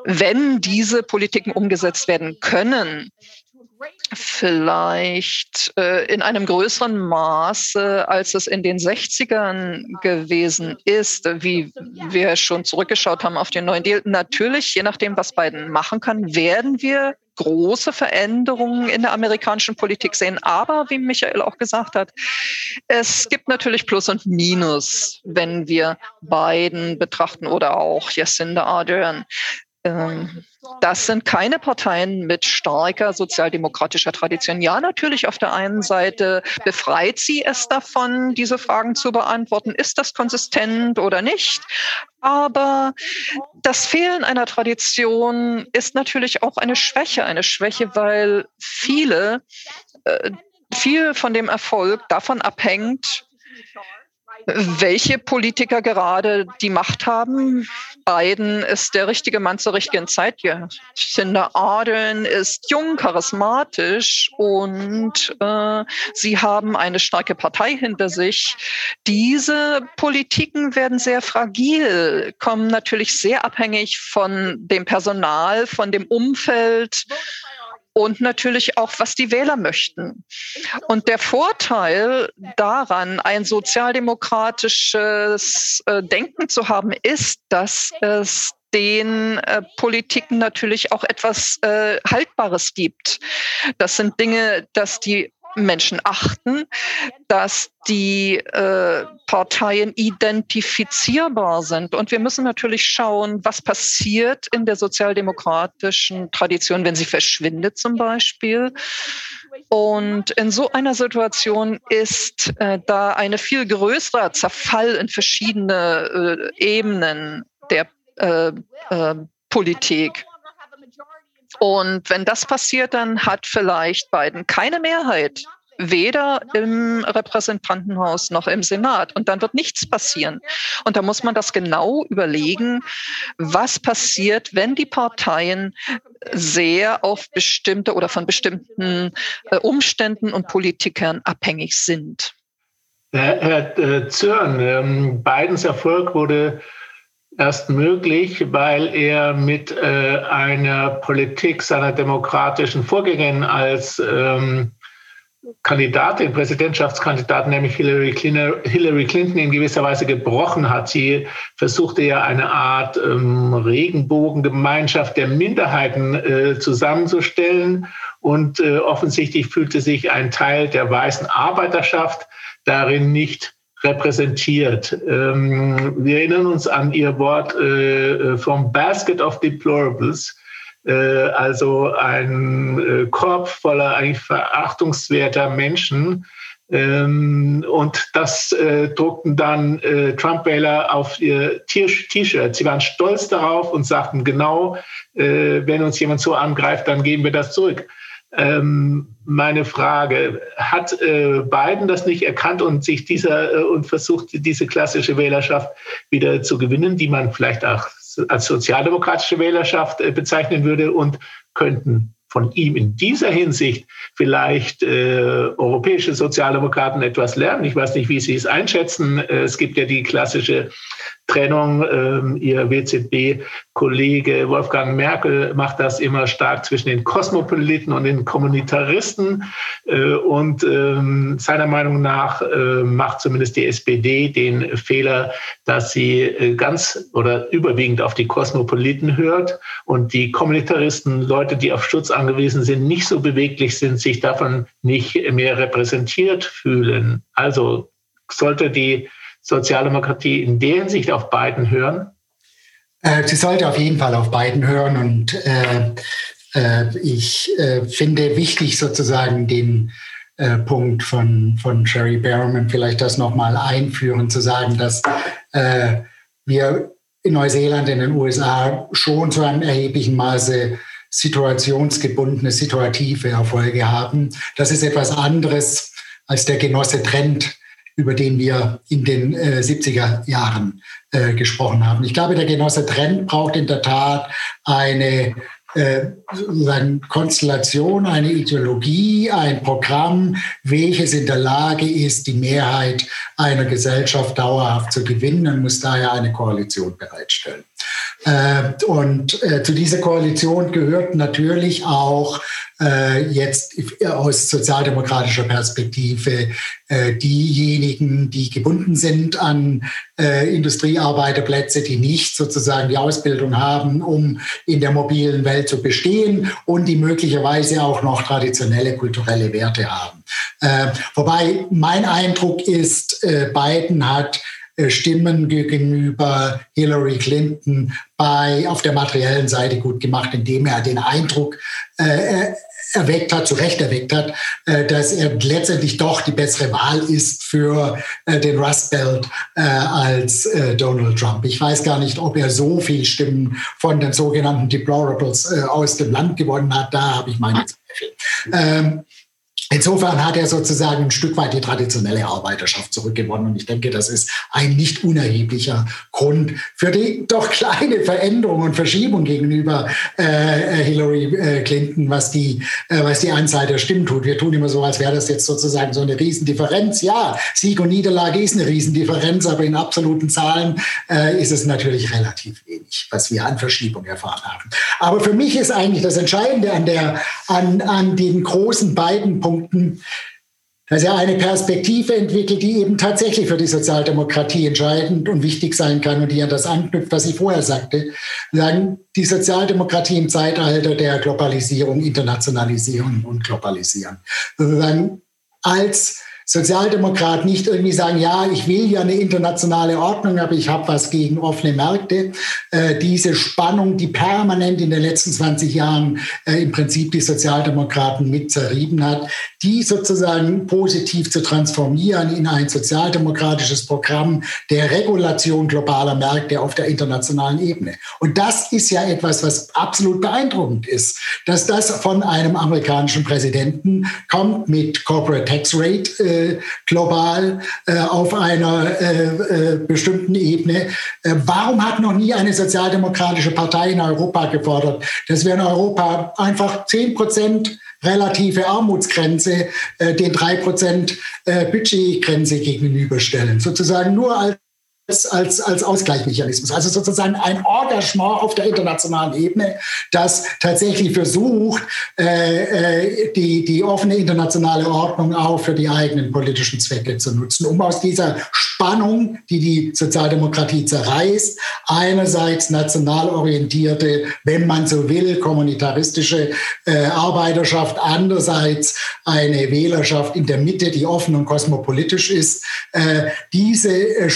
Speaker 7: wenn diese Politiken umgesetzt werden können vielleicht äh, in einem größeren Maße, als es in den 60ern gewesen ist, wie wir schon zurückgeschaut haben auf den neuen Deal. Natürlich, je nachdem, was Biden machen kann, werden wir große Veränderungen in der amerikanischen Politik sehen. Aber wie Michael auch gesagt hat, es gibt natürlich Plus und Minus, wenn wir Biden betrachten oder auch Jacinda Ardern. Ähm, das sind keine Parteien mit starker sozialdemokratischer Tradition. Ja, natürlich auf der einen Seite befreit sie es davon, diese Fragen zu beantworten. Ist das konsistent oder nicht? Aber das Fehlen einer Tradition ist natürlich auch eine Schwäche. Eine Schwäche, weil viele, äh, viel von dem Erfolg davon abhängt, welche Politiker gerade die Macht haben. Biden ist der richtige Mann zur richtigen Zeit. Jacinda Ardern ist jung, charismatisch und äh, sie haben eine starke Partei hinter sich. Diese Politiken werden sehr fragil, kommen natürlich sehr abhängig von dem Personal, von dem Umfeld und natürlich auch, was die Wähler möchten. Und der Vorteil daran, ein sozialdemokratisches äh, Denken zu haben, ist, dass es den äh, Politiken natürlich auch etwas äh, Haltbares gibt. Das sind Dinge, dass die Menschen achten, dass die äh, Parteien identifizierbar sind. Und wir müssen natürlich schauen, was passiert in der sozialdemokratischen Tradition, wenn sie verschwindet zum Beispiel. Und in so einer Situation ist äh, da eine viel größere Zerfall in verschiedene äh, Ebenen der äh, äh, Politik. Und wenn das passiert, dann hat vielleicht Biden keine Mehrheit, weder im Repräsentantenhaus noch im Senat. Und dann wird nichts passieren. Und da muss man das genau überlegen, was passiert, wenn die Parteien sehr auf bestimmte oder von bestimmten äh, Umständen und Politikern abhängig sind.
Speaker 3: Herr, äh, Zürn, ähm, Bidens Erfolg wurde erst möglich, weil er mit äh, einer Politik seiner demokratischen Vorgängerin als ähm, Kandidatin, Präsidentschaftskandidatin, nämlich Hillary Clinton, Hillary Clinton in gewisser Weise gebrochen hat. Sie versuchte ja eine Art ähm, Regenbogengemeinschaft der Minderheiten äh, zusammenzustellen und äh, offensichtlich fühlte sich ein Teil der weißen Arbeiterschaft darin nicht repräsentiert. Ähm, wir erinnern uns an Ihr Wort äh, vom Basket of Deplorables, äh, also ein äh, Korb voller eigentlich verachtungswerter Menschen. Ähm, und das äh, druckten dann äh, Trump-Wähler auf ihr T-Shirt. Sie waren stolz darauf und sagten genau, äh, wenn uns jemand so angreift, dann geben wir das zurück. Ähm, meine Frage, hat äh, Biden das nicht erkannt und sich dieser äh, und versucht, diese klassische Wählerschaft wieder zu gewinnen, die man vielleicht auch als sozialdemokratische Wählerschaft äh, bezeichnen würde und könnten von ihm in dieser Hinsicht vielleicht äh, europäische Sozialdemokraten etwas lernen. Ich weiß nicht, wie Sie es einschätzen. Äh, es gibt ja die klassische Trennung. Ähm, Ihr WZB-Kollege Wolfgang Merkel macht das immer stark zwischen den Kosmopoliten und den Kommunitaristen. Äh, und ähm, seiner Meinung nach äh, macht zumindest die SPD den Fehler, dass sie äh, ganz oder überwiegend auf die Kosmopoliten hört und die Kommunitaristen, Leute, die auf Schutz angewiesen sind, nicht so beweglich sind, sich davon nicht mehr repräsentiert fühlen. Also sollte die Sozialdemokratie in der Hinsicht auf Biden hören?
Speaker 6: Äh, sie sollte auf jeden Fall auf Biden hören und äh, äh, ich äh, finde wichtig sozusagen den äh, Punkt von, von Sherry Berman, vielleicht das nochmal einführen, zu sagen, dass äh, wir in Neuseeland, in den USA schon zu einem erheblichen Maße situationsgebundene, situative Erfolge haben. Das ist etwas anderes als der Genosse Trend, über den wir in den äh, 70er Jahren äh, gesprochen haben. Ich glaube, der Genosse Trend braucht in der Tat eine äh, sozusagen Konstellation, eine Ideologie, ein Programm, welches in der Lage ist, die Mehrheit einer Gesellschaft dauerhaft zu gewinnen und muss daher eine Koalition bereitstellen. Äh, und äh, zu dieser Koalition gehört natürlich auch äh, jetzt aus sozialdemokratischer Perspektive diejenigen, die gebunden sind an Industriearbeiterplätze, die nicht sozusagen die Ausbildung haben, um in der mobilen Welt zu bestehen und die möglicherweise auch noch traditionelle kulturelle Werte haben. Wobei mein Eindruck ist, Biden hat Stimmen gegenüber Hillary Clinton bei, auf der materiellen Seite gut gemacht, indem er den Eindruck äh, erweckt hat, zu Recht erweckt hat, äh, dass er letztendlich doch die bessere Wahl ist für äh, den Rust Belt äh, als äh, Donald Trump. Ich weiß gar nicht, ob er so viel Stimmen von den sogenannten Deplorables äh, aus dem Land gewonnen hat. Da habe ich meine Zweifel. Ähm, Insofern hat er sozusagen ein Stück weit die traditionelle Arbeiterschaft zurückgewonnen. Und ich denke, das ist ein nicht unerheblicher Grund für die doch kleine Veränderung und Verschiebung gegenüber äh, Hillary äh, Clinton, was die, äh, was die Anzahl der Stimmen tut. Wir tun immer so, als wäre das jetzt sozusagen so eine Riesendifferenz. Ja, Sieg und Niederlage ist eine Riesendifferenz, aber in absoluten Zahlen äh, ist es natürlich relativ wenig, was wir an Verschiebung erfahren haben. Aber für mich ist eigentlich das Entscheidende an, der, an, an den großen beiden Punkten, dass er eine Perspektive entwickelt, die eben tatsächlich für die Sozialdemokratie entscheidend und wichtig sein kann und die an das anknüpft, was ich vorher sagte. Sagen, die Sozialdemokratie im Zeitalter der Globalisierung, Internationalisierung und Globalisieren. Sozusagen als Sozialdemokrat nicht irgendwie sagen, ja, ich will ja eine internationale Ordnung, aber ich habe was gegen offene Märkte. Äh, diese Spannung, die permanent in den letzten 20 Jahren äh, im Prinzip die Sozialdemokraten mit zerrieben hat, die sozusagen positiv zu transformieren in ein sozialdemokratisches Programm der Regulation globaler Märkte auf der internationalen Ebene. Und das ist ja etwas, was absolut beeindruckend ist, dass das von einem amerikanischen Präsidenten kommt mit Corporate Tax Rate äh, global äh, auf einer äh, äh bestimmten Ebene. Äh, warum hat noch nie eine sozialdemokratische Partei in Europa gefordert, dass wir in Europa einfach 10 Prozent relative Armutsgrenze äh, den 3% äh, Budgetgrenze gegenüberstellen. Sozusagen nur als als, als Ausgleichsmechanismus. Also sozusagen ein Engagement auf der internationalen Ebene, das tatsächlich versucht, äh, äh, die, die offene internationale Ordnung auch für die eigenen politischen Zwecke zu nutzen, um aus dieser Spannung, die die Sozialdemokratie zerreißt, einerseits national orientierte, wenn man so will, kommunitaristische äh, Arbeiterschaft, andererseits eine Wählerschaft in der Mitte, die offen und kosmopolitisch ist, äh, diese äh,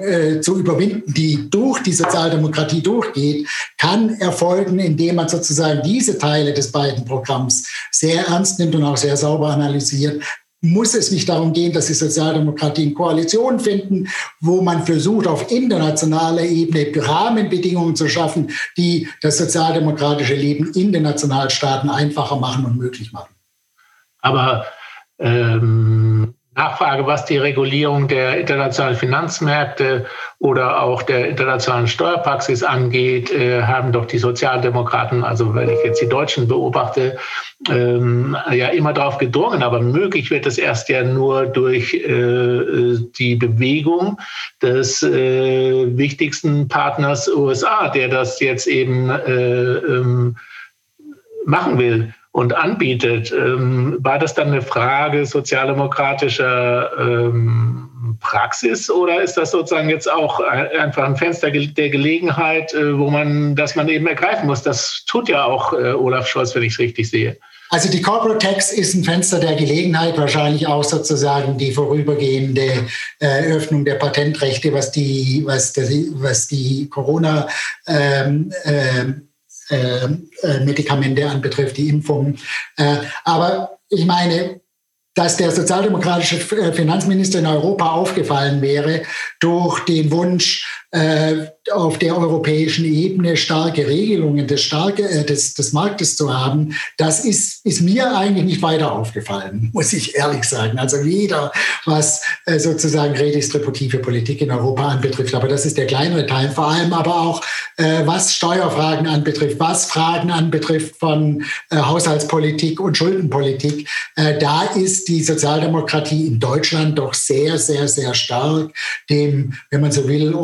Speaker 6: Äh, zu überwinden, die durch die Sozialdemokratie durchgeht, kann erfolgen, indem man sozusagen diese Teile des beiden Programms sehr ernst nimmt und auch sehr sauber analysiert, muss es nicht darum gehen, dass die Sozialdemokratien Koalitionen finden, wo man versucht, auf internationaler Ebene Rahmenbedingungen zu schaffen, die das sozialdemokratische Leben in den Nationalstaaten einfacher machen und möglich machen.
Speaker 3: Aber ähm, Nachfrage, was die Regulierung der internationalen Finanzmärkte oder auch der internationalen Steuerpraxis angeht, äh, haben doch die Sozialdemokraten, also wenn ich jetzt die Deutschen beobachte, ähm, ja immer darauf gedrungen. Aber möglich wird es erst ja nur durch äh, die Bewegung des äh, wichtigsten Partners USA, der das jetzt eben äh, ähm, machen will und anbietet. Ähm, war das dann eine Frage sozialdemokratischer ähm, Praxis oder ist das sozusagen jetzt auch einfach ein Fenster der Gelegenheit, äh, wo man, das man eben ergreifen muss? Das tut ja auch äh, Olaf Scholz, wenn ich es richtig sehe.
Speaker 6: Also die Corporate Tax ist ein Fenster der Gelegenheit, wahrscheinlich auch sozusagen die vorübergehende äh, Öffnung der Patentrechte, was die, was, das, was die Corona ähm, ähm, äh, äh, Medikamente anbetrifft, die Impfungen. Äh, aber ich meine, dass der sozialdemokratische Finanzminister in Europa aufgefallen wäre durch den Wunsch, äh, auf der europäischen Ebene starke Regelungen des, starke, äh, des, des Marktes zu haben, das ist, ist mir eigentlich nicht weiter aufgefallen, muss ich ehrlich sagen. Also weder was äh, sozusagen redistributive Politik in Europa anbetrifft, aber das ist der kleinere Teil, vor allem aber auch äh, was Steuerfragen anbetrifft, was Fragen anbetrifft von äh, Haushaltspolitik und Schuldenpolitik. Äh, da ist die Sozialdemokratie in Deutschland doch sehr, sehr, sehr stark dem, wenn man so will,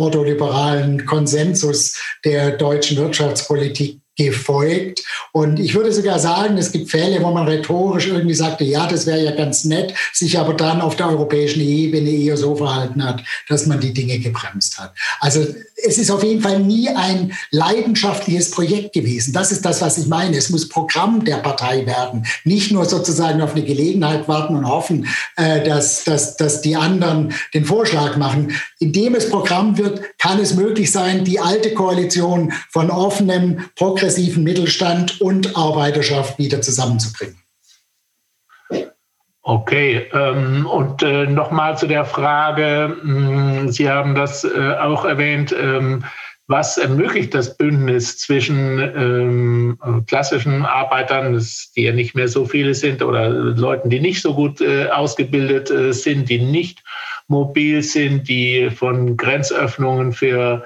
Speaker 6: ordoliberalen Konsensus der deutschen Wirtschaftspolitik gefolgt. Und ich würde sogar sagen, es gibt Fälle, wo man rhetorisch irgendwie sagte, ja, das wäre ja ganz nett, sich aber dann auf der europäischen Ebene eher so verhalten hat, dass man die Dinge gebremst hat. Also es ist auf jeden Fall nie ein leidenschaftliches Projekt gewesen. Das ist das, was ich meine. Es muss Programm der Partei werden. Nicht nur sozusagen auf eine Gelegenheit warten und hoffen, äh, dass, dass, dass die anderen den Vorschlag machen. Indem es Programm wird, kann es möglich sein, die alte Koalition von offenem, progressiven Mittelstand und Arbeiterschaft wieder zusammenzubringen.
Speaker 3: Okay, ähm, und äh, nochmal zu der Frage, hm, Sie haben das äh, auch erwähnt, ähm, was ermöglicht das Bündnis zwischen ähm, klassischen Arbeitern, die ja nicht mehr so viele sind, oder Leuten, die nicht so gut äh, ausgebildet sind, die nicht mobil sind, die von Grenzöffnungen für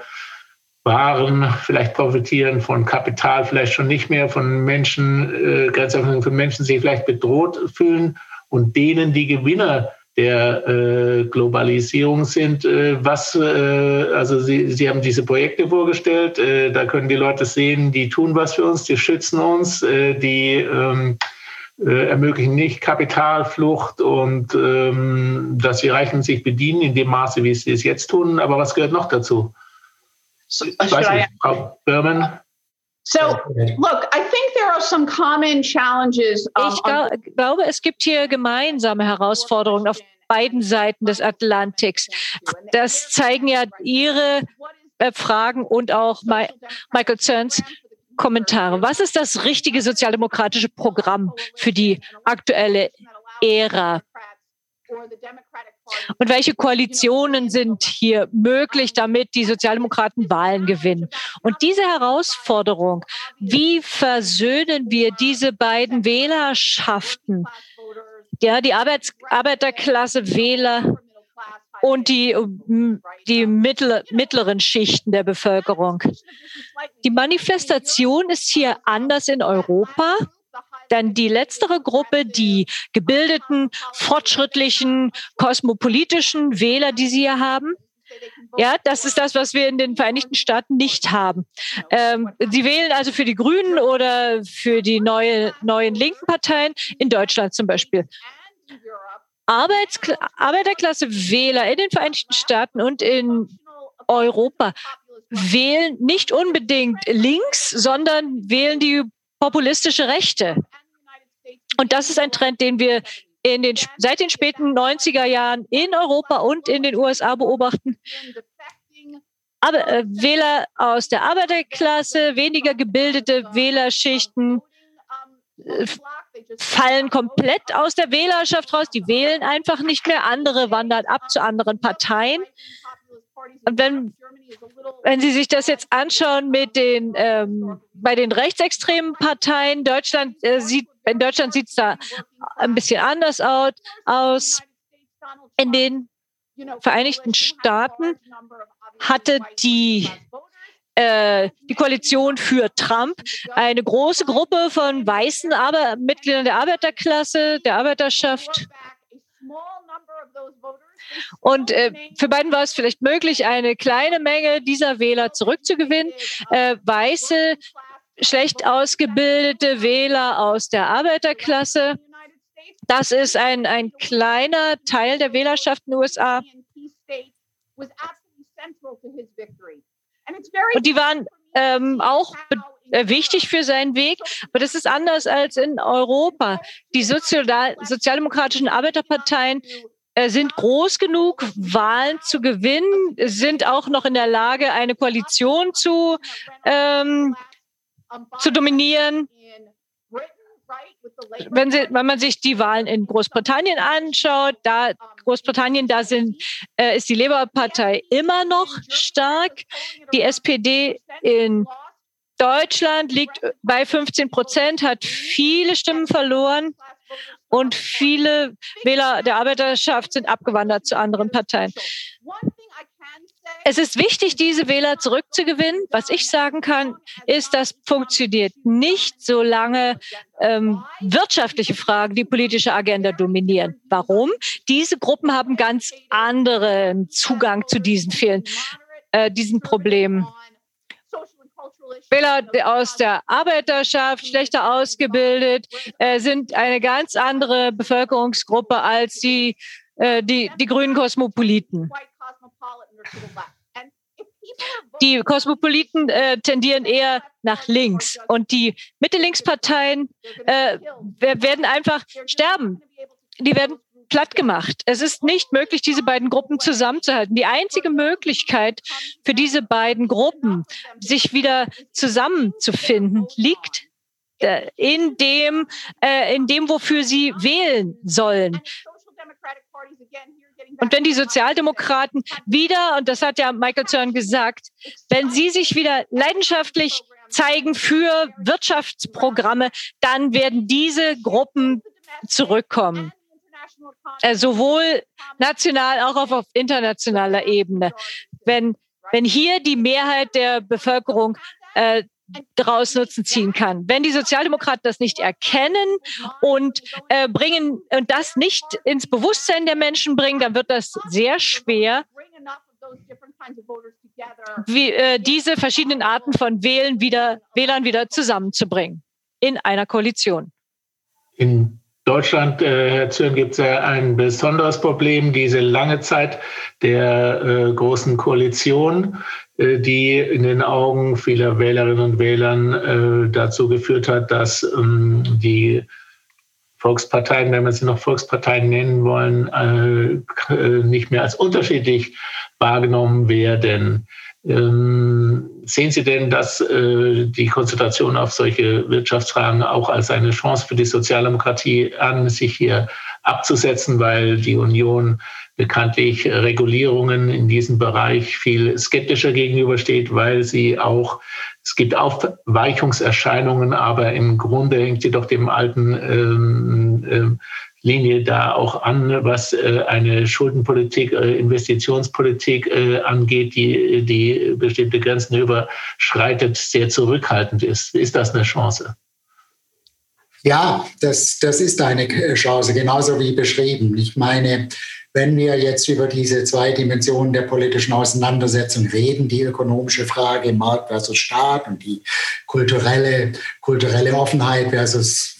Speaker 3: waren, vielleicht profitieren von Kapital, vielleicht schon nicht mehr, von Menschen, äh, Grenzöffnungen für Menschen, die sich vielleicht bedroht fühlen und denen die Gewinner der äh, Globalisierung sind. Äh, was, äh, also Sie, Sie haben diese Projekte vorgestellt, äh, da können die Leute sehen, die tun was für uns, die schützen uns, äh, die ähm, äh, ermöglichen nicht Kapitalflucht und ähm, dass die Reichen sich bedienen in dem Maße, wie sie es jetzt tun. Aber was gehört noch dazu? So, Frau Berman?
Speaker 5: So, look, I think there are some common challenges. Um, ich glaube, es gibt hier gemeinsame Herausforderungen auf beiden Seiten des Atlantiks. Das zeigen ja Ihre äh, Fragen und auch Michael Cerns Kommentare. Was ist das richtige sozialdemokratische Programm für die aktuelle Ära? Und welche Koalitionen sind hier möglich, damit die Sozialdemokraten Wahlen gewinnen? Und diese Herausforderung, wie versöhnen wir diese beiden Wählerschaften? Ja, die Arbeits Arbeiterklasse Wähler und die, die mittler, mittleren Schichten der Bevölkerung. Die Manifestation ist hier anders in Europa dann die letztere Gruppe, die gebildeten, fortschrittlichen, kosmopolitischen Wähler, die Sie hier haben. Ja, das ist das, was wir in den Vereinigten Staaten nicht haben. Ähm, sie wählen also für die Grünen oder für die neue, neuen linken Parteien, in Deutschland zum Beispiel. Arbeits Arbeiterklasse Wähler in den Vereinigten Staaten und in Europa wählen nicht unbedingt links, sondern wählen die populistische Rechte. Und das ist ein Trend, den wir den, seit den späten 90er Jahren in Europa und in den USA beobachten. Aber äh, Wähler aus der Arbeiterklasse, weniger gebildete Wählerschichten, äh, fallen komplett aus der Wählerschaft raus. Die wählen einfach nicht mehr. Andere wandern ab zu anderen Parteien. Und wenn, wenn Sie sich das jetzt anschauen mit den, ähm, bei den rechtsextremen Parteien, Deutschland äh, sieht, in Deutschland sieht es da ein bisschen anders aus. In den Vereinigten Staaten hatte die äh, die Koalition für Trump eine große Gruppe von weißen aber Mitgliedern der Arbeiterklasse, der Arbeiterschaft. Und äh, für beiden war es vielleicht möglich, eine kleine Menge dieser Wähler zurückzugewinnen. Äh, weiße, schlecht ausgebildete Wähler aus der Arbeiterklasse. Das ist ein, ein kleiner Teil der Wählerschaft in den USA. Und die waren ähm, auch äh, wichtig für seinen Weg. Aber das ist anders als in Europa. Die Sozial sozialdemokratischen Arbeiterparteien sind groß genug, Wahlen zu gewinnen, sind auch noch in der Lage, eine Koalition zu, ähm, zu dominieren. Wenn, Sie, wenn, man sich die Wahlen in Großbritannien anschaut, da Großbritannien, da sind, äh, ist die Labour-Partei immer noch stark. Die SPD in Deutschland liegt bei 15 Prozent, hat viele Stimmen verloren und viele Wähler der Arbeiterschaft sind abgewandert zu anderen Parteien. Es ist wichtig, diese Wähler zurückzugewinnen. Was ich sagen kann, ist, das funktioniert nicht, solange ähm, wirtschaftliche Fragen die politische Agenda dominieren. Warum? Diese Gruppen haben ganz anderen Zugang zu diesen vielen, äh, diesen Problemen. Wähler aus der Arbeiterschaft, schlechter ausgebildet, äh, sind eine ganz andere Bevölkerungsgruppe als die, äh, die, die grünen Kosmopoliten. Die Kosmopoliten äh, tendieren eher nach links und die Mitte-Links-Parteien äh, werden einfach sterben. Die werden platt gemacht. Es ist nicht möglich, diese beiden Gruppen zusammenzuhalten. Die einzige Möglichkeit für diese beiden Gruppen, sich wieder zusammenzufinden, liegt äh, in dem, äh, in dem, wofür sie wählen sollen. Und wenn die Sozialdemokraten wieder, und das hat ja Michael Zörn gesagt, wenn sie sich wieder leidenschaftlich zeigen für Wirtschaftsprogramme, dann werden diese Gruppen zurückkommen. Äh, sowohl national auch auf internationaler Ebene. Wenn, wenn hier die Mehrheit der Bevölkerung äh, daraus Nutzen ziehen kann. Wenn die Sozialdemokraten das nicht erkennen und äh, bringen und das nicht ins Bewusstsein der Menschen bringen, dann wird das sehr schwer, wie, äh, diese verschiedenen Arten von Wählen wieder, Wählern wieder zusammenzubringen in einer Koalition.
Speaker 3: In Deutschland, äh, Herr Zürn, gibt es ja ein besonderes Problem, diese lange Zeit der äh, großen Koalition, äh, die in den Augen vieler Wählerinnen und Wählern äh, dazu geführt hat, dass ähm, die Volksparteien, wenn wir sie noch Volksparteien nennen wollen, äh, äh, nicht mehr als unterschiedlich wahrgenommen werden. Ähm, sehen Sie denn, dass äh, die Konzentration auf solche Wirtschaftsfragen auch als eine Chance für die Sozialdemokratie an, sich hier abzusetzen, weil die Union bekanntlich Regulierungen in diesem Bereich viel skeptischer gegenübersteht, weil sie auch, es gibt Aufweichungserscheinungen, aber im Grunde hängt sie doch dem alten ähm, ähm, Linie da auch an, was äh, eine Schuldenpolitik, äh, Investitionspolitik äh, angeht, die, die bestimmte Grenzen überschreitet, sehr zurückhaltend ist. Ist das eine Chance?
Speaker 6: Ja, das, das ist eine Chance, genauso wie beschrieben. Ich meine, wenn wir jetzt über diese zwei Dimensionen der politischen Auseinandersetzung reden, die ökonomische Frage Markt versus Staat und die kulturelle, kulturelle Offenheit versus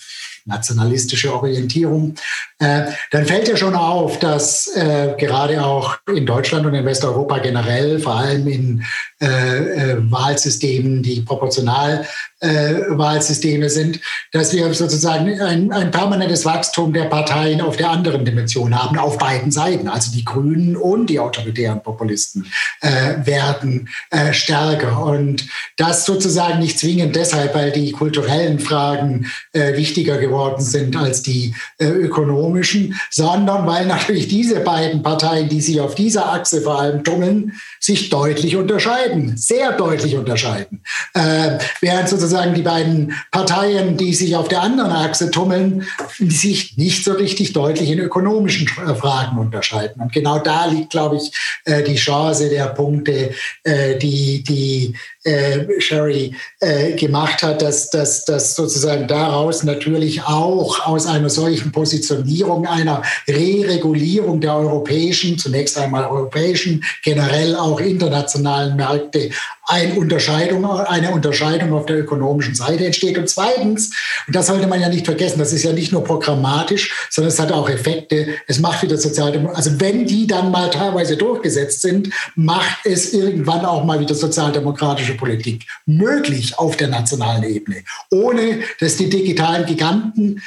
Speaker 6: nationalistische Orientierung, äh, dann fällt ja schon auf, dass äh, gerade auch in Deutschland und in Westeuropa generell, vor allem in äh, äh Wahlsystemen, die proportional äh, Wahlsysteme sind, dass wir sozusagen ein, ein permanentes Wachstum der Parteien auf der anderen Dimension haben, auf beiden Seiten. Also die Grünen und die autoritären Populisten äh, werden äh, stärker. Und das sozusagen nicht zwingend deshalb, weil die kulturellen Fragen äh, wichtiger geworden sind als die äh, ökonomischen, sondern weil natürlich diese beiden Parteien, die sich auf dieser Achse vor allem tummeln, sich deutlich unterscheiden, sehr deutlich unterscheiden. Äh, während sozusagen die beiden Parteien, die sich auf der anderen Achse tummeln, sich nicht so richtig deutlich in ökonomischen äh, Fragen unterscheiden. Und genau da liegt, glaube ich, äh, die Chance der Punkte, äh, die, die äh, Sherry äh, gemacht hat, dass, dass, dass sozusagen daraus natürlich auch aus einer solchen Positionierung einer Re-Regulierung der europäischen, zunächst einmal europäischen, generell auch internationalen Märkte eine Unterscheidung, eine Unterscheidung auf der ökonomischen Seite entsteht. Und zweitens, und das sollte man ja nicht vergessen, das ist ja nicht nur programmatisch, sondern es hat auch Effekte. Es macht wieder Sozialdemokratie. Also wenn die dann mal teilweise durchgesetzt sind, macht es irgendwann auch mal wieder sozialdemokratische Politik möglich auf der nationalen Ebene, ohne dass die digitalen Giganten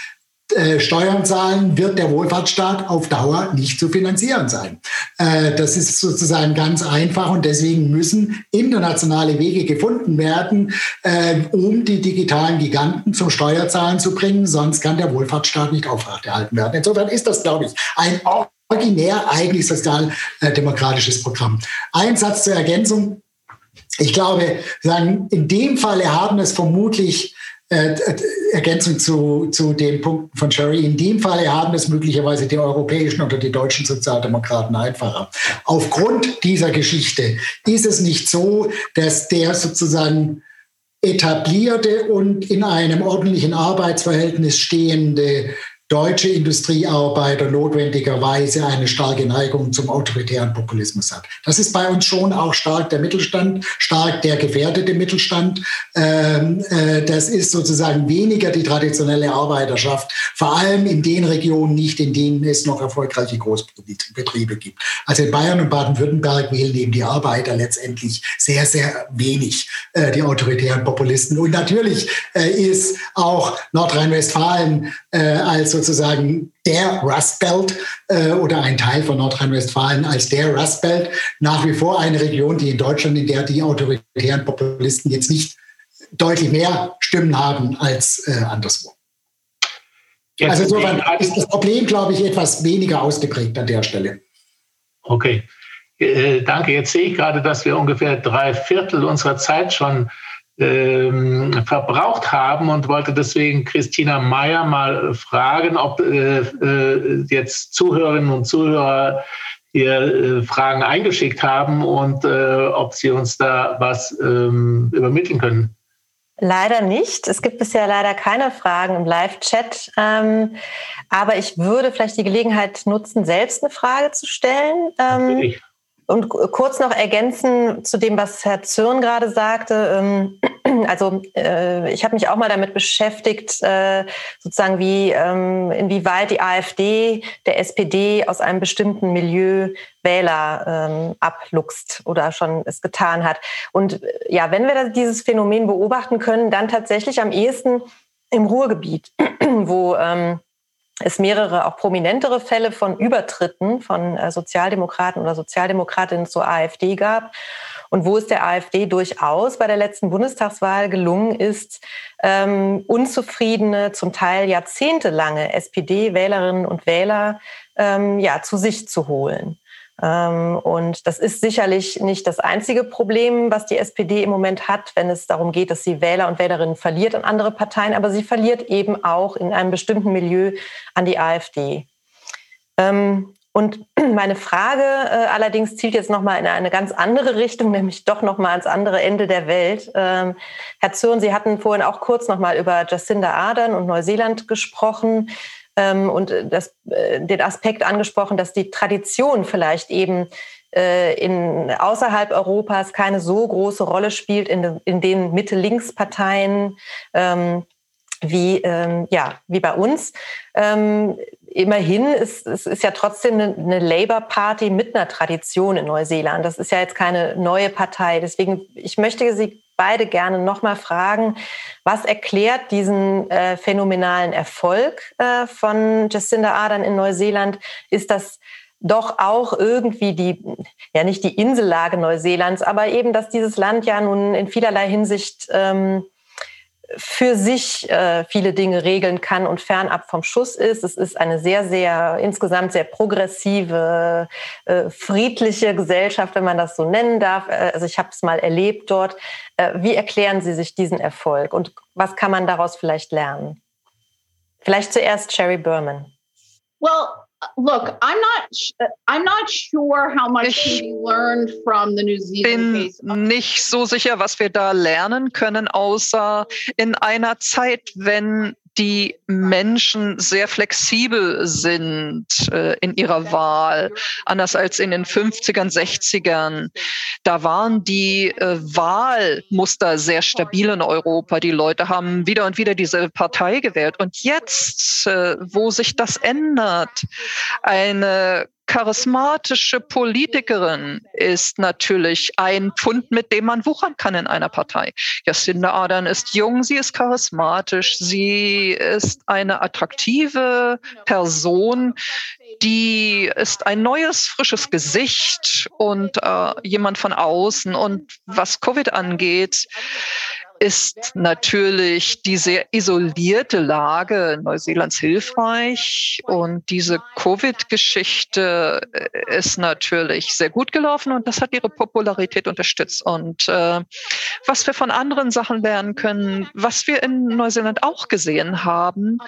Speaker 6: äh, Steuern zahlen, wird der Wohlfahrtsstaat auf Dauer nicht zu finanzieren sein. Äh, das ist sozusagen ganz einfach und deswegen müssen internationale Wege gefunden werden, äh, um die digitalen Giganten zum Steuerzahlen zu bringen, sonst kann der Wohlfahrtsstaat nicht aufrechterhalten werden. Insofern ist das, glaube ich, ein originär eigentlich sozialdemokratisches Programm. Ein Satz zur Ergänzung. Ich glaube, sagen, in dem Falle haben es vermutlich äh, Ergänzung zu, zu den Punkten von Sherry. In dem Fall haben es möglicherweise die europäischen oder die deutschen Sozialdemokraten einfacher. Aufgrund dieser Geschichte ist es nicht so, dass der sozusagen etablierte und in einem ordentlichen Arbeitsverhältnis stehende deutsche Industriearbeiter notwendigerweise eine starke Neigung zum autoritären Populismus hat. Das ist bei uns schon auch stark der Mittelstand, stark der gefährdete Mittelstand. Ähm, äh, das ist sozusagen weniger die traditionelle Arbeiterschaft, vor allem in den Regionen nicht, in denen es noch erfolgreiche Großbetriebe gibt. Also in Bayern und Baden-Württemberg wählen eben die Arbeiter letztendlich sehr, sehr wenig äh, die autoritären Populisten. Und natürlich äh, ist auch Nordrhein-Westfalen als sozusagen der Rust Belt äh, oder ein Teil von Nordrhein-Westfalen als der Rust Belt nach wie vor eine Region, die in Deutschland, in der die autoritären Populisten jetzt nicht deutlich mehr Stimmen haben als äh, anderswo. Also insofern ist das Problem, glaube ich, etwas weniger ausgeprägt an der Stelle.
Speaker 3: Okay, äh, danke. Jetzt sehe ich gerade, dass wir ungefähr drei Viertel unserer Zeit schon ähm, verbraucht haben und wollte deswegen Christina Meyer mal fragen, ob äh, äh, jetzt Zuhörerinnen und Zuhörer hier äh, Fragen eingeschickt haben und äh, ob sie uns da was ähm, übermitteln können.
Speaker 2: Leider nicht. Es gibt bisher leider keine Fragen im Live-Chat. Ähm, aber ich würde vielleicht die Gelegenheit nutzen, selbst eine Frage zu stellen. Ähm, und kurz noch ergänzen zu dem, was Herr Zürn gerade sagte. Ähm, also äh, ich habe mich auch mal damit beschäftigt, äh, sozusagen wie ähm, inwieweit die AfD der SPD aus einem bestimmten Milieu Wähler ähm, abluchst oder schon es getan hat. Und äh, ja, wenn wir dieses Phänomen beobachten können, dann tatsächlich am ehesten im Ruhrgebiet, wo es mehrere auch prominentere Fälle von Übertritten von äh, Sozialdemokraten oder Sozialdemokratinnen zur AfD gab und wo es der AfD durchaus bei der letzten Bundestagswahl gelungen ist, ähm, unzufriedene, zum Teil jahrzehntelange SPD-Wählerinnen und Wähler ähm, ja, zu sich zu holen. Ähm, und das ist sicherlich nicht das einzige Problem, was die SPD im Moment hat, wenn es darum geht, dass sie Wähler und Wählerinnen verliert an andere Parteien, aber sie verliert eben auch in einem bestimmten Milieu an die AfD. Ähm, und meine Frage äh, allerdings zielt jetzt nochmal in eine ganz andere Richtung, nämlich doch nochmal ans andere Ende der Welt. Ähm, Herr Zürn, Sie hatten vorhin auch kurz nochmal über Jacinda Ardern und Neuseeland gesprochen und das, äh, den Aspekt angesprochen, dass die Tradition vielleicht eben äh, in, außerhalb Europas keine so große Rolle spielt in, in den Mitte-Links-Parteien ähm, wie, ähm, ja, wie bei uns. Ähm, immerhin ist es ist ja trotzdem eine, eine Labour Party mit einer Tradition in Neuseeland. Das ist ja jetzt keine neue Partei. Deswegen, ich möchte Sie beide gerne nochmal fragen, was erklärt diesen äh, phänomenalen Erfolg äh, von Jacinda Ardern in Neuseeland? Ist das doch auch irgendwie die, ja nicht die Insellage Neuseelands, aber eben, dass dieses Land ja nun in vielerlei Hinsicht ähm, für sich äh, viele Dinge regeln kann und fernab vom Schuss ist. Es ist eine sehr, sehr insgesamt sehr progressive, äh, friedliche Gesellschaft, wenn man das so nennen darf. Äh, also ich habe es mal erlebt dort. Äh, wie erklären Sie sich diesen Erfolg und was kann man daraus vielleicht lernen? Vielleicht zuerst Sherry Berman.
Speaker 4: Well, look, I'm not uh, I'm not sure how much ich be learned from the New Zealand
Speaker 7: bin case. nicht so sicher, was wir da lernen können, außer in einer Zeit, wenn die Menschen sehr flexibel sind äh, in ihrer Wahl, anders als in den 50ern, 60ern. Da waren die äh, Wahlmuster sehr stabil in Europa. Die Leute haben wieder und wieder diese Partei gewählt. Und jetzt, äh, wo sich das ändert, eine charismatische Politikerin ist natürlich ein Pfund, mit dem man wuchern kann in einer Partei. Jacinda Ardern ist jung, sie ist charismatisch, sie ist eine attraktive Person, die ist ein neues, frisches Gesicht und äh, jemand von außen. Und was Covid angeht, ist natürlich die sehr isolierte Lage Neuseelands hilfreich. Und diese Covid-Geschichte äh, ist natürlich sehr gut gelaufen und das hat ihre Popularität unterstützt. Und äh, was wir von anderen Sachen lernen können, was wir in Neuseeland auch gesehen haben,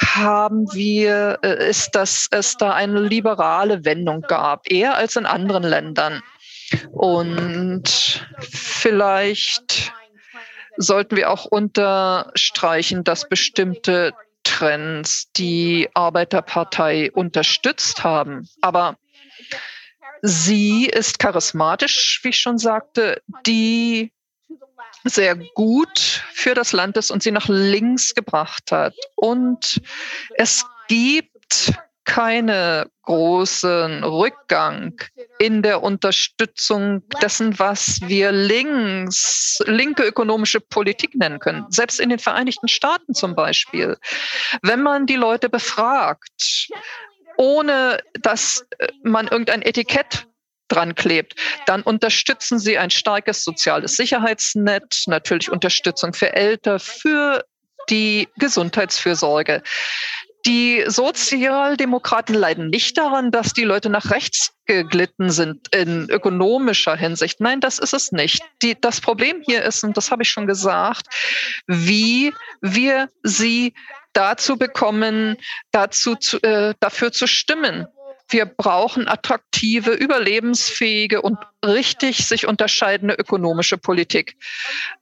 Speaker 7: haben wir, äh, ist, dass es da eine liberale Wendung gab, eher als in anderen Ländern. Und vielleicht sollten wir auch unterstreichen, dass bestimmte Trends die Arbeiterpartei unterstützt haben. Aber sie ist charismatisch, wie ich schon sagte, die sehr gut für das Land ist und sie nach links gebracht hat. Und es gibt keine großen Rückgang in der Unterstützung dessen, was wir links, linke ökonomische Politik nennen können. Selbst in den Vereinigten Staaten zum Beispiel. Wenn man die Leute befragt, ohne dass äh, man irgendein Etikett dran klebt, dann unterstützen sie ein starkes soziales Sicherheitsnetz, natürlich Unterstützung für Älter, für die Gesundheitsfürsorge. Die Sozialdemokraten leiden nicht daran, dass die Leute nach rechts geglitten sind in ökonomischer Hinsicht. Nein, das ist es nicht. Die, das Problem hier ist, und das habe ich schon gesagt, wie wir sie dazu bekommen, dazu zu, äh, dafür zu stimmen. Wir brauchen attraktive, überlebensfähige und richtig sich unterscheidende ökonomische Politik.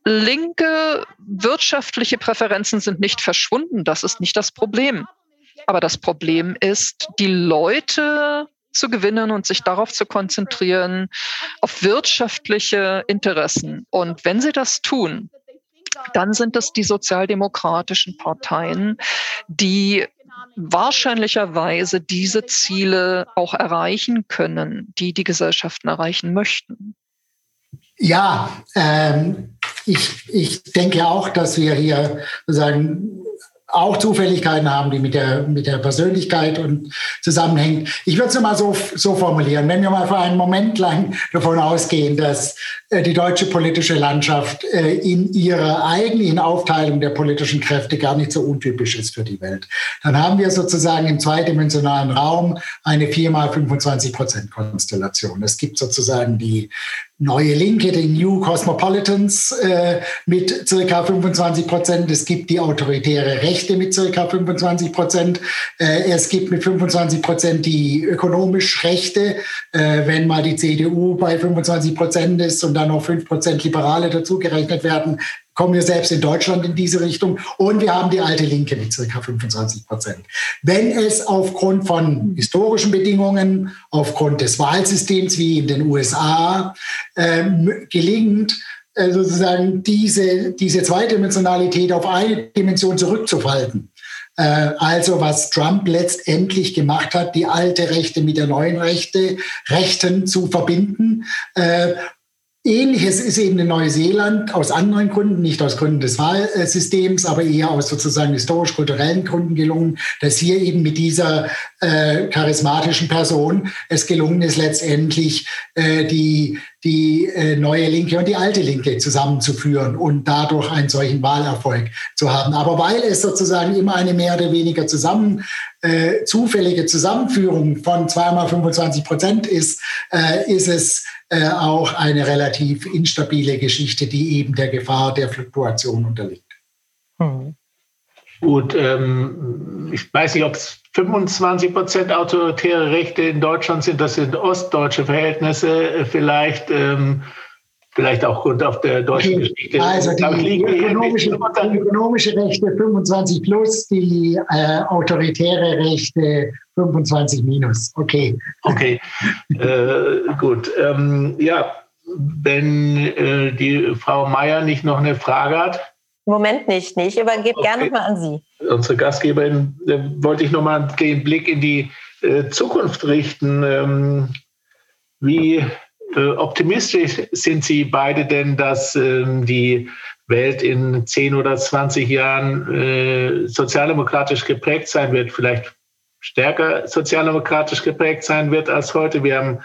Speaker 7: Linke wirtschaftliche Präferenzen sind nicht verschwunden. Das ist nicht das Problem. Aber das Problem ist, die Leute zu gewinnen und sich darauf zu konzentrieren, auf wirtschaftliche Interessen. Und wenn sie das tun, dann sind es die sozialdemokratischen Parteien, die wahrscheinlicherweise diese Ziele auch erreichen können, die die Gesellschaften erreichen möchten.
Speaker 6: Ja, ähm, ich, ich denke auch, dass wir hier sozusagen auch Zufälligkeiten haben, die mit der, mit der Persönlichkeit und zusammenhängen. Ich würde es mal so, so formulieren. Wenn wir mal für einen Moment lang davon ausgehen, dass äh, die deutsche politische Landschaft äh, in ihrer eigentlichen Aufteilung der politischen Kräfte gar nicht so untypisch ist für die Welt, dann haben wir sozusagen im zweidimensionalen Raum eine 4 mal 25 Prozent Konstellation. Es gibt sozusagen die Neue Linke, die New Cosmopolitans äh, mit circa 25 Prozent. Es gibt die autoritäre Rechte mit circa 25 Prozent. Äh, es gibt mit 25 Prozent die ökonomisch Rechte, äh, wenn mal die CDU bei 25 Prozent ist und dann noch 5 Prozent Liberale dazugerechnet werden, kommen wir selbst in Deutschland in diese Richtung. Und wir haben die alte Linke mit circa 25 Prozent. Wenn es aufgrund von historischen Bedingungen, aufgrund des Wahlsystems wie in den USA äh, gelingt, äh, sozusagen diese, diese Zweidimensionalität auf eine Dimension zurückzufalten, äh, also was Trump letztendlich gemacht hat, die alte Rechte mit der neuen Rechte, Rechten zu verbinden, äh, Ähnliches ist eben in Neuseeland aus anderen Gründen, nicht aus Gründen des Wahlsystems, aber eher aus sozusagen historisch-kulturellen Gründen gelungen, dass hier eben mit dieser äh, charismatischen Person es gelungen ist, letztendlich äh, die, die äh, neue Linke und die alte Linke zusammenzuführen und dadurch einen solchen Wahlerfolg zu haben. Aber weil es sozusagen immer eine mehr oder weniger zusammen, äh, zufällige Zusammenführung von zweimal 25 Prozent ist, äh, ist es äh, auch eine relativ instabile Geschichte, die eben der Gefahr der Fluktuation unterliegt. Hm.
Speaker 3: Gut, ähm, ich weiß nicht, ob es 25 Prozent autoritäre Rechte in Deutschland sind. Das sind ostdeutsche Verhältnisse. Vielleicht ähm, vielleicht auch Grund auf der deutschen okay. Geschichte.
Speaker 6: Also die, die, ökonomische, die, ökonomische, Rechte 25 plus, die äh, autoritäre Rechte 25 minus. Okay.
Speaker 3: Okay, äh, gut. Ähm, ja, wenn äh, die Frau Meier nicht noch eine Frage hat.
Speaker 2: Moment nicht, nicht. Ich übergebe okay. gerne nochmal an Sie.
Speaker 3: Unsere Gastgeberin, äh, wollte ich nochmal den Blick in die äh, Zukunft richten. Ähm, wie äh, optimistisch sind Sie beide denn, dass ähm, die Welt in 10 oder 20 Jahren äh, sozialdemokratisch geprägt sein wird, vielleicht stärker sozialdemokratisch geprägt sein wird als heute? Wir haben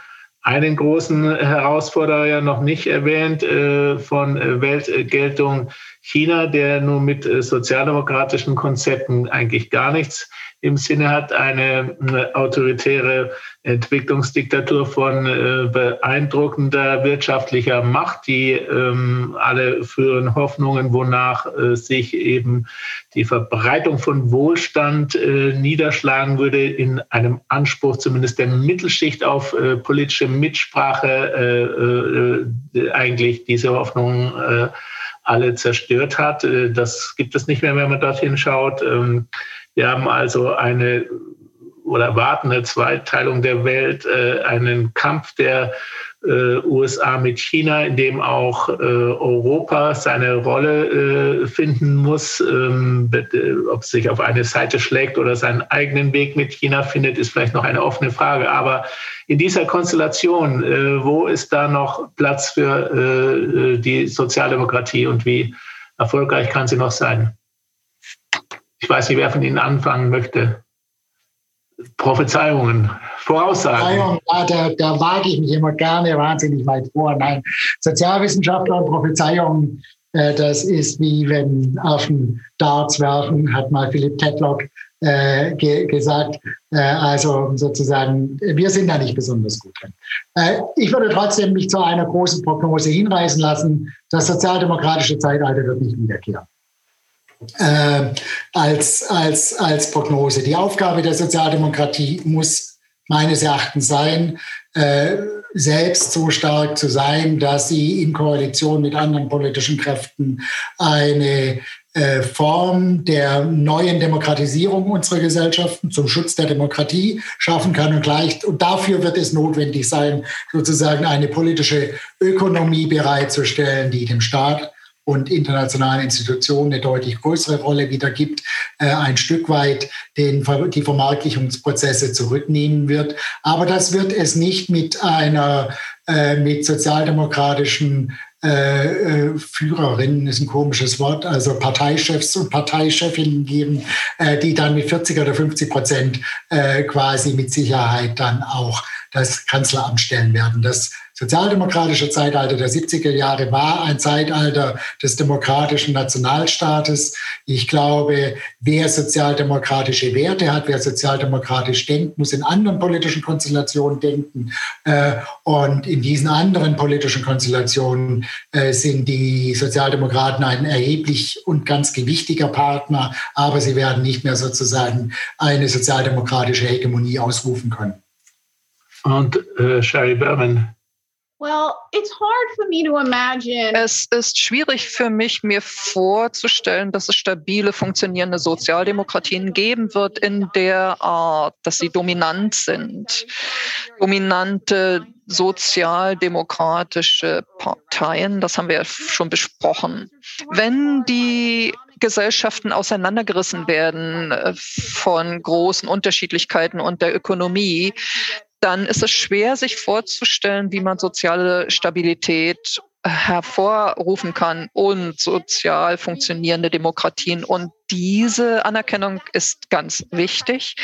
Speaker 3: einen großen Herausforderer ja noch nicht erwähnt äh, von Weltgeltung China, der nur mit sozialdemokratischen Konzepten eigentlich gar nichts im Sinne hat, eine, eine autoritäre Entwicklungsdiktatur von äh, beeindruckender wirtschaftlicher Macht, die ähm, alle früheren Hoffnungen, wonach äh, sich eben die Verbreitung von Wohlstand äh, niederschlagen würde, in einem Anspruch zumindest der Mittelschicht auf äh, politische Mitsprache äh, äh, eigentlich diese Hoffnungen alle zerstört hat. Das gibt es nicht mehr, wenn man dorthin schaut. Ähm, wir haben also eine oder erwarten eine Zweiteilung der Welt, äh, einen Kampf der äh, USA mit China, in dem auch äh, Europa seine Rolle äh, finden muss. Ähm, äh, ob es sich auf eine Seite schlägt oder seinen eigenen Weg mit China findet, ist vielleicht noch eine offene Frage. Aber in dieser Konstellation, äh, wo ist da noch Platz für die Sozialdemokratie und wie erfolgreich kann sie noch sein? Ich weiß nicht, wer von Ihnen anfangen möchte. Prophezeiungen, Voraussagen.
Speaker 6: Ja, da, da wage ich mich immer gerne wahnsinnig weit vor. Nein, Sozialwissenschaftler und Prophezeiungen, äh, das ist wie wenn Affen Darts werfen, hat mal Philipp Tetlock äh, ge gesagt. Äh, also sozusagen, wir sind da nicht besonders gut drin. Äh, ich würde trotzdem mich zu einer großen Prognose hinreißen lassen. Das sozialdemokratische Zeitalter wird nicht wiederkehren äh, als, als, als Prognose. Die Aufgabe der Sozialdemokratie muss meines Erachtens sein, äh, selbst so stark zu sein, dass sie in Koalition mit anderen politischen Kräften eine äh, Form der neuen Demokratisierung unserer Gesellschaften zum Schutz der Demokratie schaffen kann und gleich und dafür wird es notwendig sein, sozusagen eine politische Ökonomie bereitzustellen, die dem Staat und internationalen Institutionen eine deutlich größere Rolle wieder gibt, äh, ein Stück weit den, die Vermarktlichungsprozesse zurücknehmen wird. Aber das wird es nicht mit einer äh, mit sozialdemokratischen äh, äh Führerinnen ist ein komisches Wort, also Parteichefs und Parteichefinnen geben, äh, die dann mit 40 oder 50 Prozent quasi mit Sicherheit dann auch das Kanzleramt stellen werden. Das sozialdemokratische Zeitalter der 70er Jahre war ein Zeitalter des demokratischen Nationalstaates. Ich glaube, wer sozialdemokratische Werte hat, wer sozialdemokratisch denkt, muss in anderen politischen Konstellationen denken. Äh, und in diesen anderen politischen Konstellationen äh, sind die Sozialdemokraten ein erheblich und ganz gewichtiger Partner, aber sie werden nicht mehr sozusagen eine sozialdemokratische Hegemonie ausrufen können.
Speaker 3: Und äh, Sherry Berman,
Speaker 7: es ist schwierig für mich, mir vorzustellen, dass es stabile, funktionierende Sozialdemokratien geben wird in der Art, dass sie dominant sind. Dominante sozialdemokratische Parteien, das haben wir ja schon besprochen. Wenn die Gesellschaften auseinandergerissen werden äh, von großen Unterschiedlichkeiten und der Ökonomie, dann ist es schwer, sich vorzustellen, wie man soziale Stabilität hervorrufen kann und sozial funktionierende Demokratien. Und diese Anerkennung ist ganz wichtig.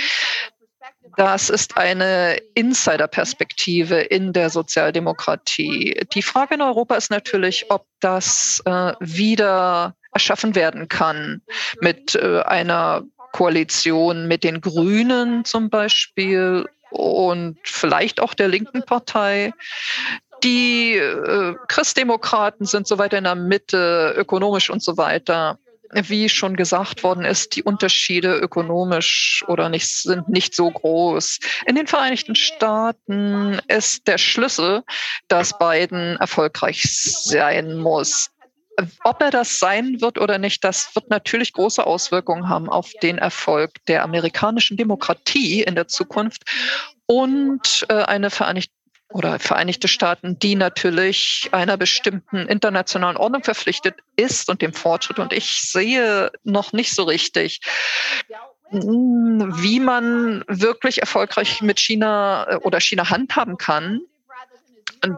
Speaker 7: Das ist eine Insiderperspektive in der Sozialdemokratie. Die Frage in Europa ist natürlich, ob das äh, wieder erschaffen werden kann mit äh, einer Koalition mit den Grünen zum Beispiel und vielleicht auch der linken Partei. Die äh, Christdemokraten sind so weit in der Mitte, ökonomisch und so weiter. Wie schon gesagt worden ist, die Unterschiede ökonomisch oder nicht sind nicht so groß. In den Vereinigten Staaten ist der Schlüssel, dass Biden erfolgreich sein muss. Ob er das sein wird oder nicht, das wird natürlich große Auswirkungen haben auf den Erfolg der amerikanischen Demokratie in der Zukunft und äh, eine Vereinigte oder Vereinigte Staaten, die natürlich einer bestimmten internationalen Ordnung verpflichtet ist und dem Fortschritt. Und ich sehe noch nicht so richtig, wie man wirklich erfolgreich mit China äh, oder China handhaben kann,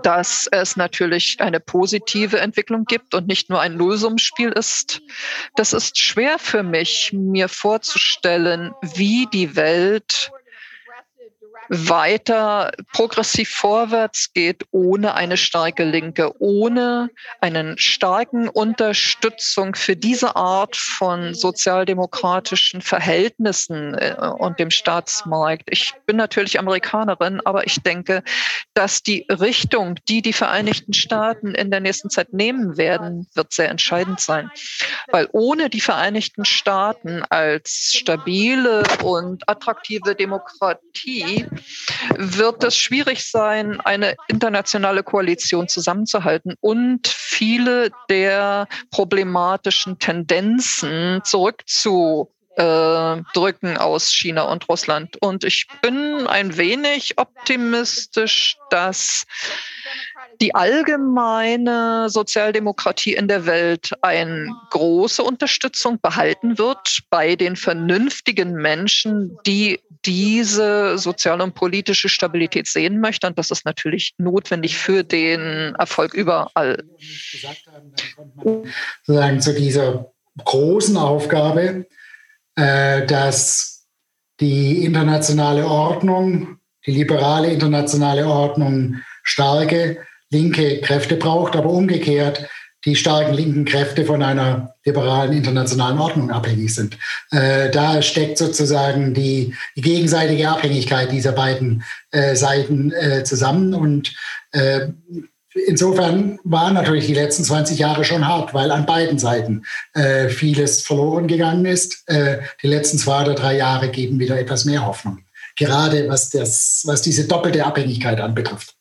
Speaker 7: dass es natürlich eine positive Entwicklung gibt und nicht nur ein Nullsummenspiel ist. Das ist schwer für mich, mir vorzustellen, wie die Welt weiter progressiv vorwärts geht, ohne eine starke Linke, ohne einen starken Unterstützung für diese Art von sozialdemokratischen Verhältnissen äh, und dem Staatsmarkt. Ich bin natürlich Amerikanerin, aber ich denke, dass die Richtung, die die Vereinigten Staaten in der nächsten Zeit nehmen werden, wird sehr entscheidend sein. Weil ohne die Vereinigten Staaten als stabile und attraktive Demokratie wird es schwierig sein, eine internationale Koalition zusammenzuhalten und viele der problematischen Tendenzen zurückzu drücken aus China und Russland. Und ich bin ein wenig optimistisch, dass die allgemeine Sozialdemokratie in der Welt eine große Unterstützung behalten wird bei den vernünftigen Menschen, die diese soziale und politische Stabilität sehen möchten. Und das ist natürlich notwendig für den Erfolg überall.
Speaker 6: Sozusagen zu dieser großen Aufgabe, äh, dass die internationale Ordnung, die liberale internationale Ordnung starke linke Kräfte braucht, aber umgekehrt die starken linken Kräfte von einer liberalen internationalen Ordnung abhängig sind. Äh, da steckt sozusagen die, die, gegenseitige Abhängigkeit dieser beiden äh, Seiten äh, zusammen. Und äh, insofern waren natürlich die letzten 20 Jahre schon hart, weil an beiden Seiten äh, vieles verloren gegangen ist. Äh, die letzten zwei oder drei Jahre geben wieder etwas mehr Hoffnung. Gerade was, das, was diese doppelte Abhängigkeit anbetrifft.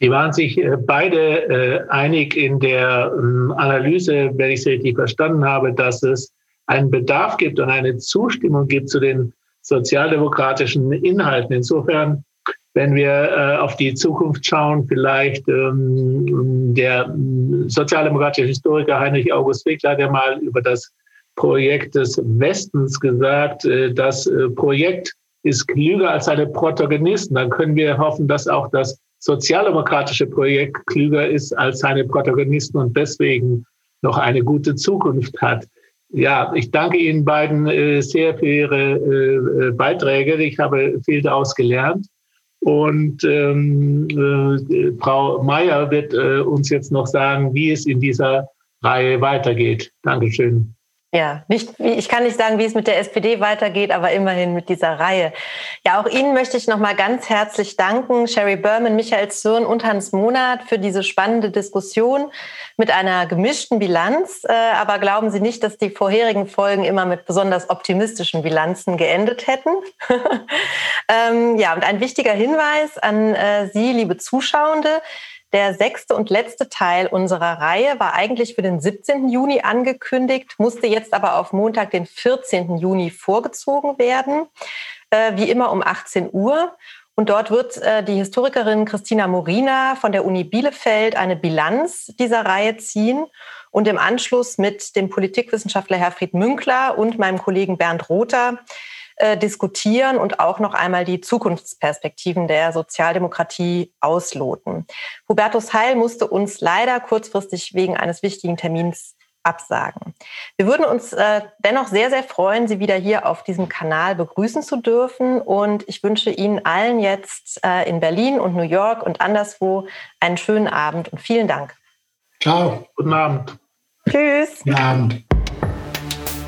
Speaker 3: Sie waren sich äh, beide äh, einig in der ähm, Analyse, wenn ich es richtig verstanden habe, dass es einen Bedarf gibt und eine Zustimmung gibt zu den sozialdemokratischen Inhalten. Insofern, wenn wir äh, auf die Zukunft schauen, vielleicht ähm, der sozialdemokratische Historiker Heinrich August Wickler, der mal über das Projekt des Westens gesagt, das Projekt ist klüger als seine Protagonisten. Dann können wir hoffen, dass auch das sozialdemokratische Projekt klüger ist als seine Protagonisten und deswegen noch eine gute Zukunft hat. Ja, ich danke Ihnen beiden äh, sehr für Ihre äh, Beiträge. Ich habe viel daraus gelernt. Und ähm, äh, Frau Mayer wird äh, uns jetzt noch sagen, wie es in dieser Reihe weitergeht. Dankeschön.
Speaker 2: Ja, nicht, ich kann nicht sagen, wie es mit der SPD weitergeht, aber immerhin mit dieser Reihe. Ja, auch Ihnen möchte ich nochmal ganz herzlich danken, Sherry Berman, Michael Zürn und Hans Monat, für diese spannende Diskussion mit einer gemischten Bilanz. Äh, aber glauben Sie nicht, dass die vorherigen Folgen immer mit besonders optimistischen Bilanzen geendet hätten? Ähm, ja, und ein wichtiger Hinweis an äh, Sie, liebe Zuschauende. Der sechste und letzte Teil unserer Reihe war eigentlich für den 17. Juni angekündigt, musste jetzt aber auf Montag, den 14. Juni vorgezogen werden, äh, wie immer um 18 Uhr. Und dort wird äh, die Historikerin Christina Morina von der Uni Bielefeld eine Bilanz dieser Reihe ziehen und im Anschluss mit dem Politikwissenschaftler Herfried Münkler und meinem Kollegen Bernd Rother äh, diskutieren und auch noch einmal die Zukunftsperspektiven der Sozialdemokratie ausloten. Hubertus Heil musste uns leider kurzfristig wegen eines wichtigen Termins absagen. Wir würden uns äh, dennoch sehr, sehr freuen, Sie wieder hier auf diesem Kanal begrüßen zu dürfen. Und ich wünsche Ihnen allen jetzt äh, in Berlin und New York und anderswo einen schönen Abend und vielen Dank.
Speaker 6: Ciao.
Speaker 3: Guten Abend.
Speaker 2: Tschüss.
Speaker 6: Guten Abend.